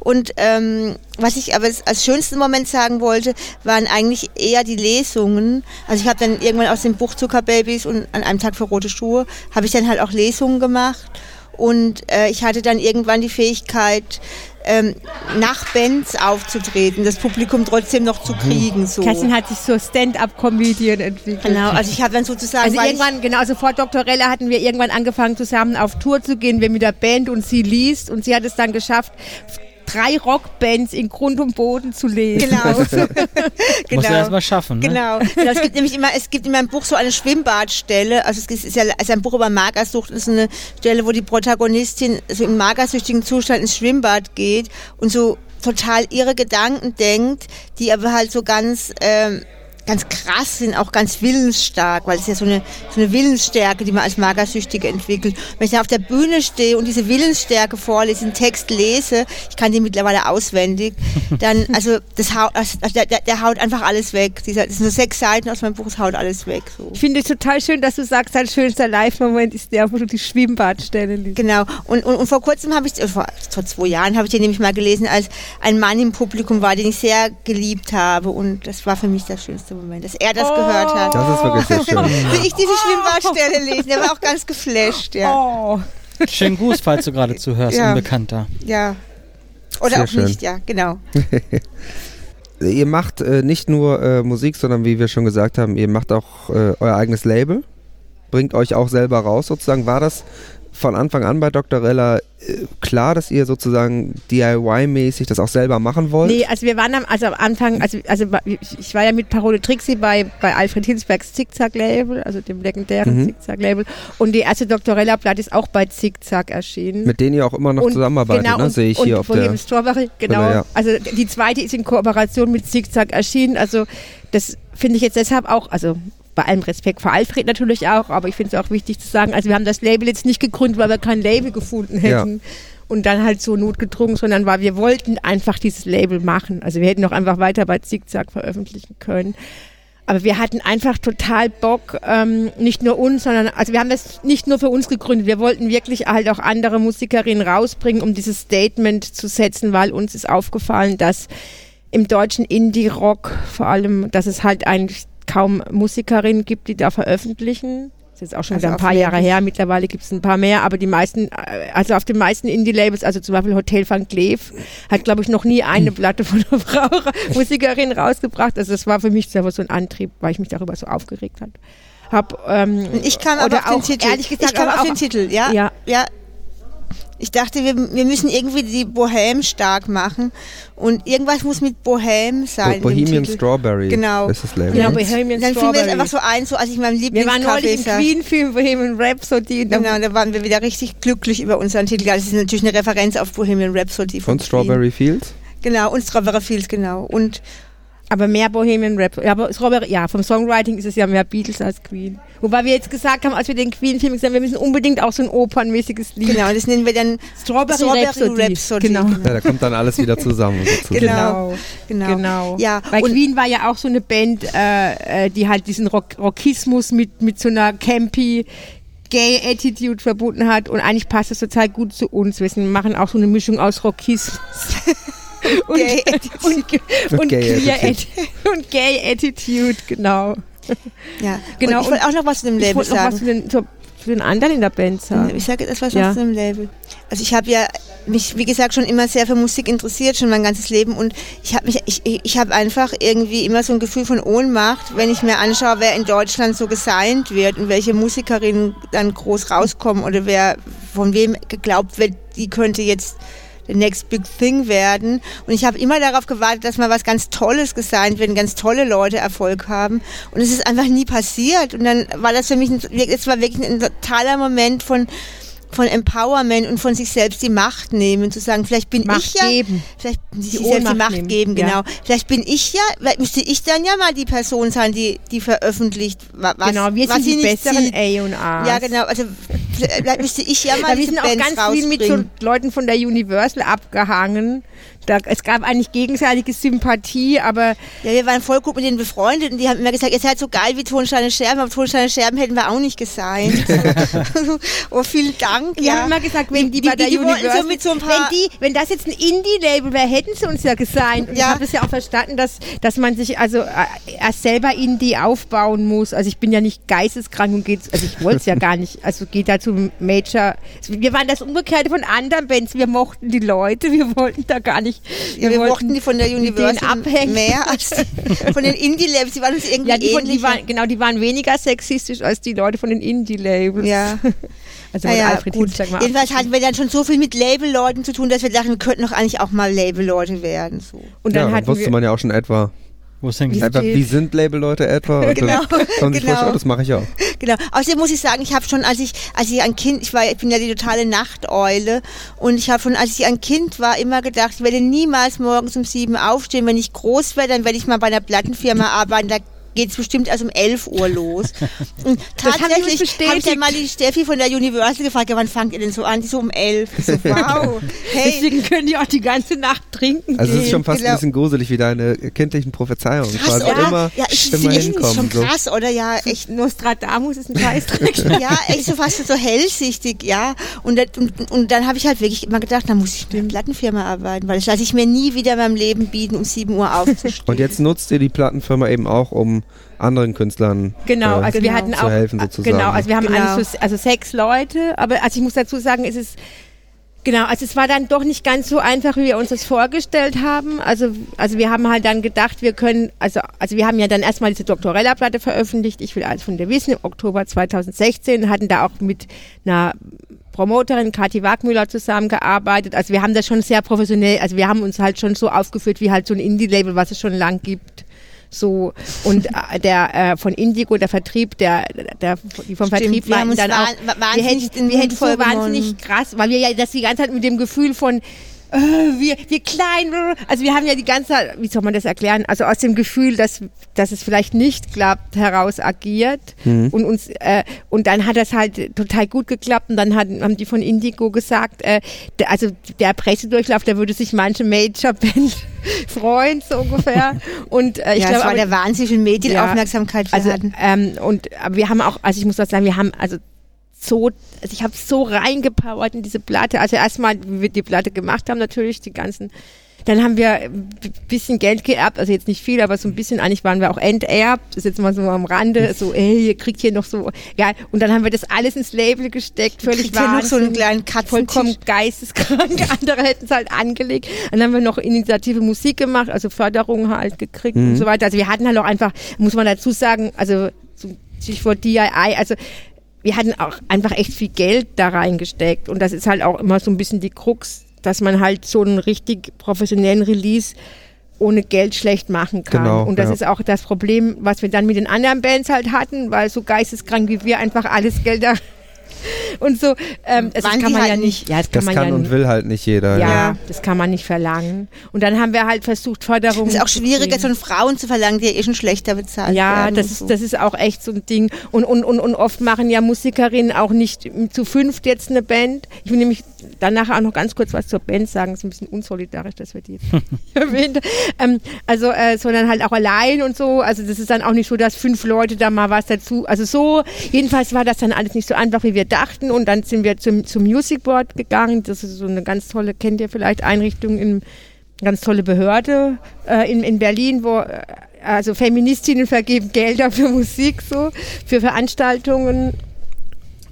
Und ähm, was ich aber als schönsten Moment sagen wollte, waren eigentlich eher die Lesungen. Also ich habe dann irgendwann aus dem Buch Zuckerbabys und an einem Tag für rote Schuhe habe ich dann halt auch Lesungen gemacht. Und äh, ich hatte dann irgendwann die Fähigkeit, ähm, nach Bands aufzutreten, das Publikum trotzdem noch zu kriegen. So. Kerstin hat sich zur Stand-up-Comedian entwickelt. Genau, also ich habe dann sozusagen. Also irgendwann, genau, also vor Dr. Rella hatten wir irgendwann angefangen zusammen auf Tour zu gehen, wir mit der Band und sie liest und sie hat es dann geschafft, drei Rockbands in Grund und Boden zu lesen. genau. Musst du genau. erst mal schaffen. Ne? Genau. Ja, es gibt nämlich immer, es gibt in meinem Buch so eine Schwimmbadstelle. Also es ist ja es ist ein Buch über Magersucht. Es ist eine Stelle, wo die Protagonistin so im magersüchtigen Zustand ins Schwimmbad geht und so total ihre Gedanken denkt, die aber halt so ganz ähm, ganz krass sind, auch ganz willensstark, weil es ja so eine, so eine Willensstärke, die man als Magersüchtige entwickelt. Wenn ich dann auf der Bühne stehe und diese Willensstärke vorlese, den Text lese, ich kann den mittlerweile auswendig, dann, also, das haut, also, der, der, der haut einfach alles weg. Dieser, das sind so sechs Seiten aus meinem Buch, es haut alles weg. So. Ich finde es total schön, dass du sagst, dein schönster Live-Moment ist der, wo du die Schwimmbadstelle liest. Genau. Und, und, und vor kurzem habe ich, vor, vor zwei Jahren habe ich den nämlich mal gelesen, als ein Mann im Publikum war, den ich sehr geliebt habe. Und das war für mich der schönste Moment, dass er das Oh. gehört hat. Das ist wirklich sehr schön. Will ich diese Schwimmbadstelle lesen? Der war auch ganz geflasht, ja. Oh. Schönen Gruß, falls du gerade zuhörst, Ja. Unbekannter. Ja. Oder Sehr auch schön. nicht, ja, genau. Ihr macht äh, nicht nur äh, Musik, sondern wie wir schon gesagt haben, ihr macht auch äh, euer eigenes Label. Bringt euch auch selber raus sozusagen. War das von Anfang an bei Dr. Rella äh, klar, dass ihr sozusagen DIY-mäßig das auch selber machen wollt? Nee, also wir waren am, also am Anfang, also, also ich war ja mit Parole Trixie bei, bei Alfred Hinsbergs Zickzack-Label, also dem legendären Mhm. Zickzack-Label. Und die erste Doktorella-Platte ist auch bei Zickzack erschienen. Mit denen ihr auch immer noch Und- zusammenarbeitet, genau, ne? und- sehe ich und hier auf Bohemian der... Strawberry, genau. Brille, ja. Also die zweite ist in Kooperation mit Zickzack erschienen. Also das finde ich jetzt deshalb auch, also bei allem Respekt vor Alfred natürlich auch, aber ich finde es auch wichtig zu sagen, also wir haben das Label jetzt nicht gegründet, weil wir kein Label gefunden hätten. Und dann halt so notgedrungen, sondern weil wir wollten einfach dieses Label machen. Also wir hätten auch einfach weiter bei Zickzack veröffentlichen können. Aber wir hatten einfach total Bock, ähm, nicht nur uns, sondern, also wir haben das nicht nur für uns gegründet, wir wollten wirklich halt auch andere Musikerinnen rausbringen, um dieses Statement zu setzen, weil uns ist aufgefallen, dass im deutschen Indie-Rock vor allem, dass es halt eigentlich kaum Musikerinnen gibt, die da veröffentlichen. Das ist jetzt auch schon Also wieder ein paar Jahre her, mittlerweile gibt es ein paar mehr, aber die meisten, äh, also auf den meisten Indie-Labels, also zum Beispiel Hotel van Cleef, hat glaube ich noch nie eine Platte von einer Frau, Musikerin rausgebracht. Also das war für mich selber so ein Antrieb, weil ich mich darüber so aufgeregt hat. Hab, ähm, ich kam aber auf den auch, Titel. Ehrlich gesagt, ich auf auch- den Titel, ja. Ja. ja. Ich dachte, wir, wir müssen irgendwie die Bohème stark machen. Und irgendwas muss mit Bohème sein. in dem Bohemian. Strawberry Genau. ist das Label. Genau? Bohemian Dann fiel mir das Strawberry. einfach so ein, so als ich in meinem Wir waren neulich im. Queen-Film Bohemian Rhapsody. Genau, da waren wir wieder richtig glücklich über unseren Titel. Das ist natürlich eine Referenz auf Bohemian Rhapsody von Und Queen. Strawberry Fields? Genau, und Strawberry Fields, genau. Und Aber mehr Bohemian Rhapsody. Ja, aber Strawberry, ja, vom Songwriting ist es ja mehr Beatles als Queen. Wobei wir jetzt gesagt haben, als wir den Queen-Film gesehen haben, wir müssen unbedingt auch so ein opernmäßiges Lied. genau, das nennen wir dann Strawberry, Strawberry Rhapsody. Rhapsody, Genau. Ja, da kommt dann alles wieder zusammen. Sozusagen. Genau. genau. Genau. Ja, Weil und- Queen war ja auch so eine Band, äh, äh, die halt diesen Rock Rockismus mit, mit so einer campy Gay Attitude verbunden hat und eigentlich passt das total gut zu uns. Wir machen auch so eine Mischung aus Rockismus und, Gay Attitude. und, und, Gay queer Attitude. Atti- und Gay Attitude, genau. Ja, Genau, Und ich wollte auch noch was zu dem Ich Label noch sagen. was zu den, zu, zu den anderen in der Band sagen. Ich sage etwas Ja. zu dem Label. Also ich habe ja mich, wie gesagt, schon immer sehr für Musik interessiert, schon mein ganzes Leben. Und ich habe mich, ich, ich habe einfach irgendwie immer so ein Gefühl von Ohnmacht, wenn ich mir anschaue, wer in Deutschland so gesigned wird und welche Musikerinnen dann groß rauskommen oder wer von wem geglaubt wird, die könnte jetzt the next big thing werden. Und ich habe immer darauf gewartet, dass mal was ganz Tolles gesigned wird, ganz tolle Leute Erfolg haben. Und es ist einfach nie passiert. Und dann war das für mich, es war wirklich ein totaler Moment von, von Empowerment und von sich selbst die Macht nehmen, zu sagen, vielleicht bin Macht ich ja, geben. vielleicht sich Die selbst die Ohnmacht Macht nehmen, geben, ja. genau. Vielleicht bin ich ja, vielleicht müsste ich dann ja mal die Person sein, die, die veröffentlicht, wa- was, genau, wir was sind sie die besseren sieht. A und A. Ja, genau, also vielleicht müsste ich ja mal Ja, wir diese sind auch Bands ganz viel mit so. Leuten von der Universal abgehangen. Da, es gab eigentlich gegenseitige Sympathie, aber Ja, wir waren voll gut mit denen befreundet und die haben immer gesagt, ihr seid so geil wie Tonsteine Scherben, aber Tonsteine Scherben hätten wir auch nicht gesigned. oh, vielen Dank. wir ja. haben immer gesagt, wenn die, Die- bei der die- die wollten Universal, so mit so ein paar- wenn, die, wenn das jetzt ein Indie-Label wäre, hätten sie uns ja gesigned. Und ich Ja. habe das ja auch verstanden, dass, dass man sich also äh, erst selber Indie aufbauen muss. Also ich bin ja nicht geisteskrank und geht, also ich wollte es ja gar nicht, also geht da zum Major. Wir waren das Umgekehrte von anderen Bands. Wir mochten die Leute, wir wollten da gar nicht. Ja, wir mochten die von der Universal abhängen. mehr als die von den Indie-Labs. Die waren uns irgendwie Ja, die, von, die waren, genau, die waren weniger sexistisch als die Leute von den Indie-Labels. ja, Also naja, Alfred gut. Mal Jedenfalls hatten wir dann schon so viel mit Label-Leuten zu tun, dass wir dachten, wir könnten doch eigentlich auch mal Label-Leute werden. So. Und ja, dann dann hatten wusste man ja auch schon etwa, Wo es etwa wie sind Labelleute etwa. Genau, dann genau. oh, das mache ich auch. Genau. Außerdem muss ich sagen, ich habe schon, als ich, als ich ein Kind, ich war, ich bin ja die totale Nachteule und ich habe schon, als ich ein Kind war, immer gedacht, ich werde niemals morgens um sieben aufstehen. Wenn ich groß werde, dann werde ich mal bei einer Plattenfirma arbeiten. Da geht es bestimmt erst um 11 Uhr los. Und tatsächlich habe ich bestätigt. mal die Steffi von der Universal gefragt, ja, wann fangt ihr denn so an? Die so um 11. Ich so, wow. Hey, deswegen können die auch die ganze Nacht trinken. Also es ist schon fast Genau. ein bisschen gruselig wie deine kindlichen Prophezeiungen. krass, Quasi oder? immer, ja, ich immer finde es hinkommen. schon so. krass, oder? Ja, echt. Nostradamus ist ein Scheißdreck. ja, echt so fast so hellsichtig, ja. Und, das- und, und dann habe ich halt wirklich immer gedacht, da muss ich in einer Plattenfirma arbeiten, weil das lasse ich mir nie wieder in meinem Leben bieten, um 7 Uhr aufzustehen. Und jetzt nutzt ihr die Plattenfirma eben auch, um anderen Künstlern Genau, äh, also wir Genau. hatten zu auch helfen sozusagen. genau, also wir haben Genau. eigentlich so, also sechs Leute, aber also ich muss dazu sagen, es ist genau, also es war dann doch nicht ganz so einfach, wie wir uns das vorgestellt haben. Also also wir haben halt dann gedacht, wir können also also wir haben ja dann erstmal diese Doktorella Platte veröffentlicht, ich will alles von dir wissen im Oktober 2016, hatten da auch mit einer Promoterin Kathi Wagmüller zusammengearbeitet. Also wir haben das schon sehr professionell, also wir haben uns halt schon so aufgeführt wie halt so ein Indie-Label, was es schon lang gibt. So und äh, der äh, von Indigo, der Vertrieb, der, der die vom Stimmt, Vertrieb uns dann auch, wir hätten, wir hätten so wahnsinnig krass, weil wir ja das die ganze Zeit mit dem Gefühl von äh, wir, wir klein, also wir haben ja die ganze Zeit, wie soll man das erklären, also aus dem Gefühl, dass, dass es vielleicht nicht klappt, heraus agiert und uns, äh, und dann hat das halt total gut geklappt und dann hat, haben die von Indigo gesagt, äh, der, also der Pressedurchlauf, da würde sich manche Major-Band freuen, so ungefähr. Und äh, ich ja, glaube, das war aber- der Wahnsinn, wie viel Medienaufmerksamkeit wir also, hatten. ähm, und aber wir haben auch, also ich muss auch sagen, wir haben also so, also ich habe so reingepowert in diese Platte. Also erstmal, wie wir die Platte gemacht haben, natürlich die ganzen. Dann haben wir ein bisschen Geld geerbt, also jetzt nicht viel, aber so ein bisschen, eigentlich waren wir auch enterbt, ist jetzt mal so am Rande, so, ey, ihr kriegt hier noch so, ja, und dann haben wir das alles ins Label gesteckt, völlig Kriegt ihr noch so einen Wahnsinn kleinen Katzentisch? vollkommen geisteskrank. Andere hätten es halt angelegt. Dann haben wir noch Initiative Musik gemacht, also Förderung halt gekriegt und so weiter. Also wir hatten halt auch einfach, muss man dazu sagen, also so Stichwort DIY, also wir hatten auch einfach echt viel Geld da reingesteckt. Und das ist halt auch immer so ein bisschen die Krux, dass man halt so einen richtig professionellen Release ohne Geld schlecht machen kann. Genau, und das ja. ist auch das Problem, was wir dann mit den anderen Bands halt hatten, weil so geisteskrank wie wir einfach alles Geld da und so, ähm, also das kann man halt ja nicht. ja, das kann das man kann ja und nicht. will halt nicht jeder. Ja, Ja. das kann man nicht verlangen. Und dann haben wir halt versucht, Förderung. Es ist auch schwieriger, von Frauen zu verlangen, die ja eh schon schlechter bezahlt Ja, werden. das und ist, so. das ist auch echt so ein Ding. Und, und, und, und oft machen ja Musikerinnen auch nicht zu fünft jetzt eine Band. Ich will nämlich danach auch noch ganz kurz was zur Band sagen. Das ist ein bisschen unsolidarisch, dass wir die jetzt erwähnt ähm, Also, äh, sondern halt auch allein und so. Also das ist dann auch nicht so, dass fünf Leute da mal was dazu. Also so, jedenfalls war das dann alles nicht so einfach, wie wir dachten. Und dann sind wir zum, zum Music Board gegangen. Das ist so eine ganz tolle, kennt ihr vielleicht, Einrichtung in ganz tolle Behörde äh, in, in Berlin, wo äh, also Feministinnen vergeben Gelder für Musik so, für Veranstaltungen.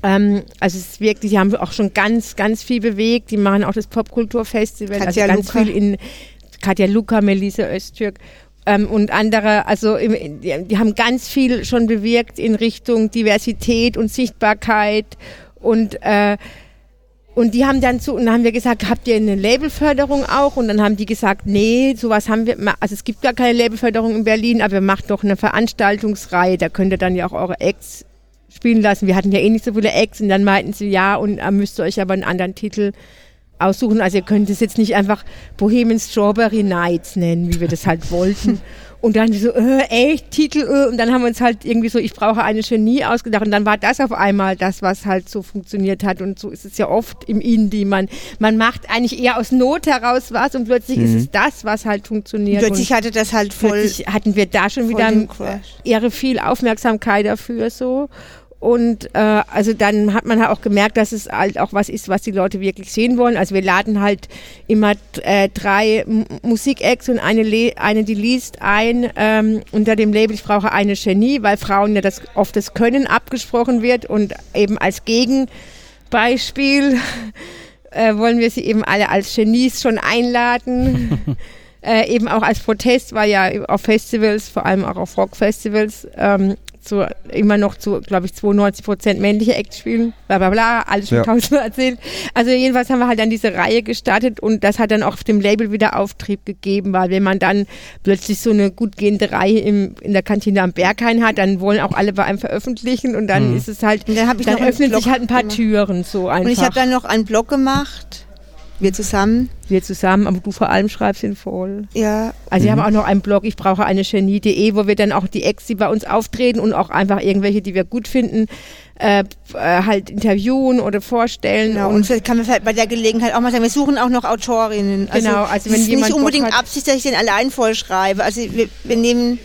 Ähm, also es ist wirklich, die haben auch schon ganz, ganz viel bewegt. Die machen auch das Popkulturfestival, also ganz Luca. viel in Katja Luca, Melissa Öztürk ähm, und andere, also die, die haben ganz viel schon bewirkt in Richtung Diversität und Sichtbarkeit und äh, und die haben dann zu, und dann haben wir gesagt, habt ihr eine Labelförderung auch? Und dann haben die gesagt, nee, sowas haben wir, also es gibt gar keine Labelförderung in Berlin, aber wir machen doch eine Veranstaltungsreihe, da könnt ihr dann ja auch eure Acts spielen lassen. Wir hatten ja eh nicht so viele Acts und dann meinten sie, ja, und äh, müsst ihr euch aber einen anderen Titel aussuchen. Also ihr könnt es jetzt nicht einfach Bohemian Strawberry Nights nennen, wie wir das halt wollten. Und dann so, äh, echt, Titel, äh, und dann haben wir uns halt irgendwie so, ich brauche eine Genie ausgedacht. Und dann war das auf einmal das, was halt so funktioniert hat. Und so ist es ja oft im Indie. Man, man macht eigentlich eher aus Not heraus was und plötzlich Mhm. ist es das, was halt funktioniert. Plötzlich und hatte das halt voll, plötzlich hatten wir da schon wieder irre viel Aufmerksamkeit dafür so. Und äh, also dann hat man halt auch gemerkt, dass es halt auch was ist, was die Leute wirklich sehen wollen. Also wir laden halt immer äh, drei Musik-Acts und eine, Le eine die liest ein ähm, unter dem Label Ich brauche eine Genie, weil Frauen ja das oft das Können abgesprochen wird und eben als Gegenbeispiel äh, wollen wir sie eben alle als Genies schon einladen. äh, eben auch als Protest, weil ja auf Festivals, vor allem auch auf Rockfestivals, ähm, zu, immer noch zu, glaube ich, 92 Prozent männliche Acts spielen, bla bla bla, alles schon Ja. tausendmal erzählt. Also jedenfalls haben wir halt dann diese Reihe gestartet und das hat dann auch auf dem Label wieder Auftrieb gegeben, weil wenn man dann plötzlich so eine gut gehende Reihe im, in der Kantine am Berghain hat, dann wollen auch alle bei einem veröffentlichen und dann Mhm. ist es halt, Und dann habe ich dann öffnen sich halt ein paar gemacht. Türen so einfach. Und ich habe dann noch einen Blog gemacht. Wir zusammen. wir zusammen, aber du vor allem schreibst ihn voll. Ja. Also wir Mhm. haben auch noch einen Blog, ich brauche eine Genie.de, wo wir dann auch die Ex, die bei uns auftreten und auch einfach irgendwelche, die wir gut finden, äh, äh, halt interviewen oder vorstellen. Genau. Und Und kann man vielleicht bei der Gelegenheit auch mal sagen, wir suchen auch noch Autorinnen. Genau, also es wenn ist jemand nicht Bock unbedingt hat- Absicht, dass ich den allein vollschreibe. Also wir, wir nehmen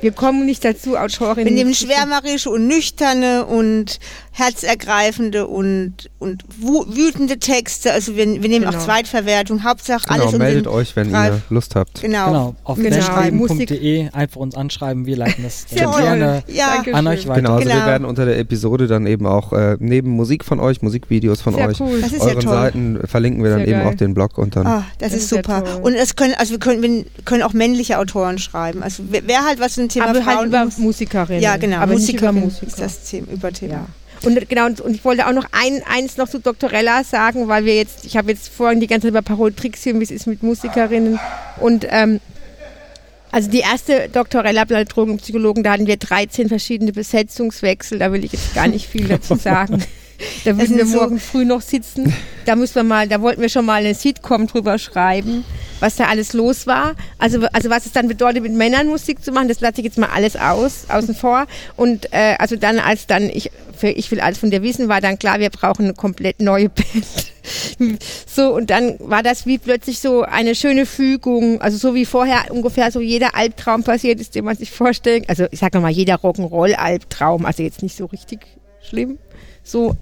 wir kommen nicht dazu, Autorinnen. Wir nehmen schwärmerische und nüchterne und herzergreifende und, und wütende Texte. Also wir, wir nehmen Genau. auch Zweitverwertung. Hauptsache Genau, alles um meldet euch, wenn Ralf- ihr Lust habt. Genau. Genau, auf Genau. einfach uns anschreiben, wir leiten das dann gerne Ja. Danke. an euch schön. weiter. Genau, also wir Genau. werden unter der Episode dann eben auch äh, neben Musik von euch, Musikvideos von Sehr euch, cool. Ja euren. Seiten verlinken wir dann Sehr eben geil. auch den Blog und dann. Ah, das, Das ist super. Und es können, also wir können, wir können auch männliche Autoren schreiben. Also wer, wer halt was zum Thema aber halt Frauen über muss- Musikerinnen. Ja, genau. Aber nicht über Musikerin Musiker. ist das Thema, Überthema. Ja. Und genau, und, und ich wollte auch noch ein, eins noch zu Doktorella sagen, weil wir jetzt, ich habe jetzt vorhin die ganze Zeit über Parol-Tricks wie es ist mit Musikerinnen und ähm, also die erste Doktorella bei Drogenpsychologen, da hatten wir 13 verschiedene Besetzungswechsel, da will ich jetzt gar nicht viel dazu sagen. Da würden wir sind so- morgen früh noch sitzen. Da müssen wir mal, da wollten wir schon mal eine Sitcom drüber schreiben, was da alles los war. Also, also was es dann bedeutet, mit Männern Musik zu machen, das lasse ich jetzt mal alles aus, außen vor. Und äh, also dann, als dann ich für Ich will alles von dir wissen, war dann klar, wir brauchen eine komplett neue Band. so, und dann war das wie plötzlich so eine schöne Fügung, also so wie vorher ungefähr so jeder Albtraum passiert ist, den man sich vorstellt. Also ich sage mal, jeder Rock'n'Roll-Albtraum, also jetzt nicht so richtig schlimm. So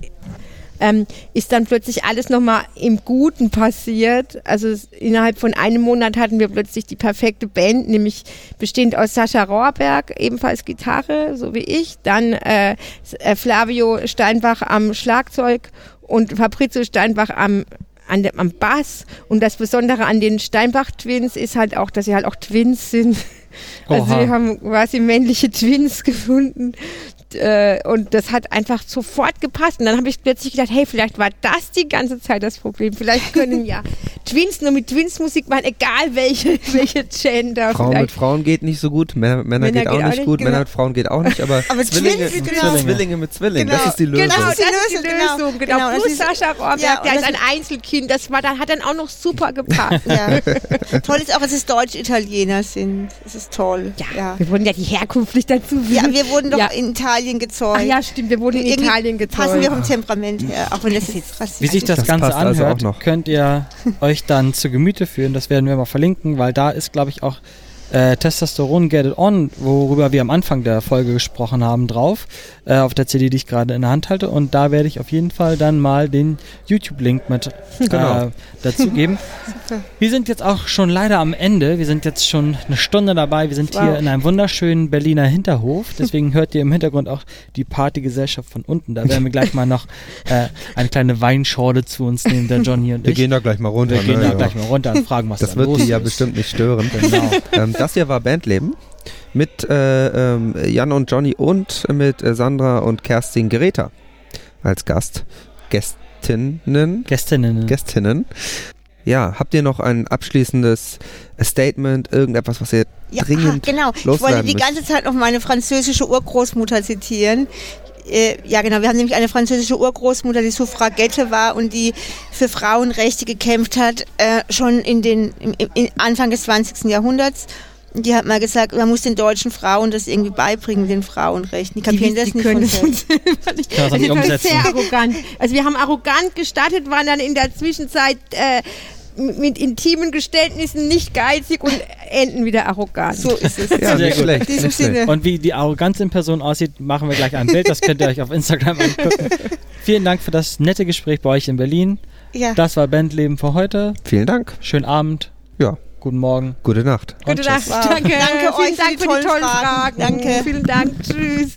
ähm, ist dann plötzlich alles nochmal im Guten passiert. Also es, innerhalb von einem Monat hatten wir plötzlich die perfekte Band, nämlich bestehend aus Sascha Rohrberg, ebenfalls Gitarre, so wie ich, dann äh, äh, Flavio Steinbach am Schlagzeug und Fabrizio Steinbach am an dem, am Bass und das Besondere an den Steinbach-Twins ist halt auch, dass sie halt auch Twins sind. Also Oha. wir haben quasi männliche Twins gefunden äh, und das hat einfach sofort gepasst. Und dann habe ich plötzlich gedacht, hey, vielleicht war das die ganze Zeit das Problem. Vielleicht können ja Twins nur mit Twins Musik machen, egal welche, welche Gender. Frauen mit vielleicht. Frauen geht nicht so gut, Männer, Männer, Männer geht auch nicht gut, genau. Männer mit Frauen geht auch nicht, aber, Aber Zwillinge, Twins, genau. Zwillinge mit Zwillingen, Genau. das ist die Lösung. Genau, das ist die Lösung, genau. Genau. Genau, das Plus ist- Sascha Rohrberg, Ja, der ist ein Einzelkind. Das war dann, hat dann auch noch super gepasst. Ja. toll ist auch, dass es Deutsch-Italiener sind. Das ist toll. Ja, Ja. wir wurden ja die Herkunft nicht dazu. Ja, wir wurden doch Ja. in Italien gezeugt. Ach ja, stimmt, wir wurden in Irgendwie Italien gezeugt. Passen wir vom Temperament her, auch wenn das jetzt rassistisch Wie sich das, Das Ganze also anhört, auch noch. könnt ihr euch dann zu Gemüte führen. Das werden wir mal verlinken, weil da ist, glaube ich, auch äh, Testosteron Get It On, worüber wir am Anfang der Folge gesprochen haben, drauf, äh, auf der CD, die ich gerade in der Hand halte. Und da werde ich auf jeden Fall dann mal den YouTube-Link mit Genau. äh, dazu geben. Wir sind jetzt auch schon leider am Ende. Wir sind jetzt schon eine Stunde dabei. Wir sind Wow. hier in einem wunderschönen Berliner Hinterhof. Deswegen hört ihr im Hintergrund auch die Partygesellschaft von unten. Da werden wir gleich mal noch äh, eine kleine Weinschorle zu uns nehmen, der Johnny und Wir ich. gehen da gleich mal runter. wir gehen ne, da ja. gleich mal runter und fragen, was Das da wird los die ja ist. bestimmt nicht stören. Genau. ähm, das hier war Bandleben mit äh, ähm, Jan und Johnny und mit äh, Sandra und Kerstin Greta als Gast. Gästinnen. Gästinnen. Gästinnen. Ja, habt ihr noch ein abschließendes Statement, irgendetwas, was ihr Ja, dringend ah, genau. Ich loswerden wollte die ganze Zeit noch meine französische Urgroßmutter zitieren. äh, ja genau, wir haben nämlich eine französische Urgroßmutter, die Suffragette war und die für Frauenrechte gekämpft hat, äh, schon in den im, im Anfang des 20. Jahrhunderts. Die hat mal gesagt, man muss den deutschen Frauen das irgendwie beibringen, den Frauenrechten. Die kapieren die, das die nicht können von das selbst. nicht. Das ist sehr arrogant. Also wir haben arrogant gestartet, waren dann in der Zwischenzeit äh, mit intimen Geständnissen nicht geizig und enden wieder arrogant. So ist es. Ja, Sehr nicht gut. schlecht. In diesem Nicht schlecht. Sinne. Und wie die Arroganz in Person aussieht, machen wir gleich ein Bild. Das könnt ihr euch auf Instagram angucken. Vielen Dank für das nette Gespräch bei euch in Berlin. Ja. Das war Bandleben für heute. Vielen Dank. Schönen Abend, Ja, guten Morgen. gute Nacht. Gute. Nacht. Wow. Danke. Danke euch Vielen Dank für die tollen Fragen. Danke. Vielen Dank. Tschüss.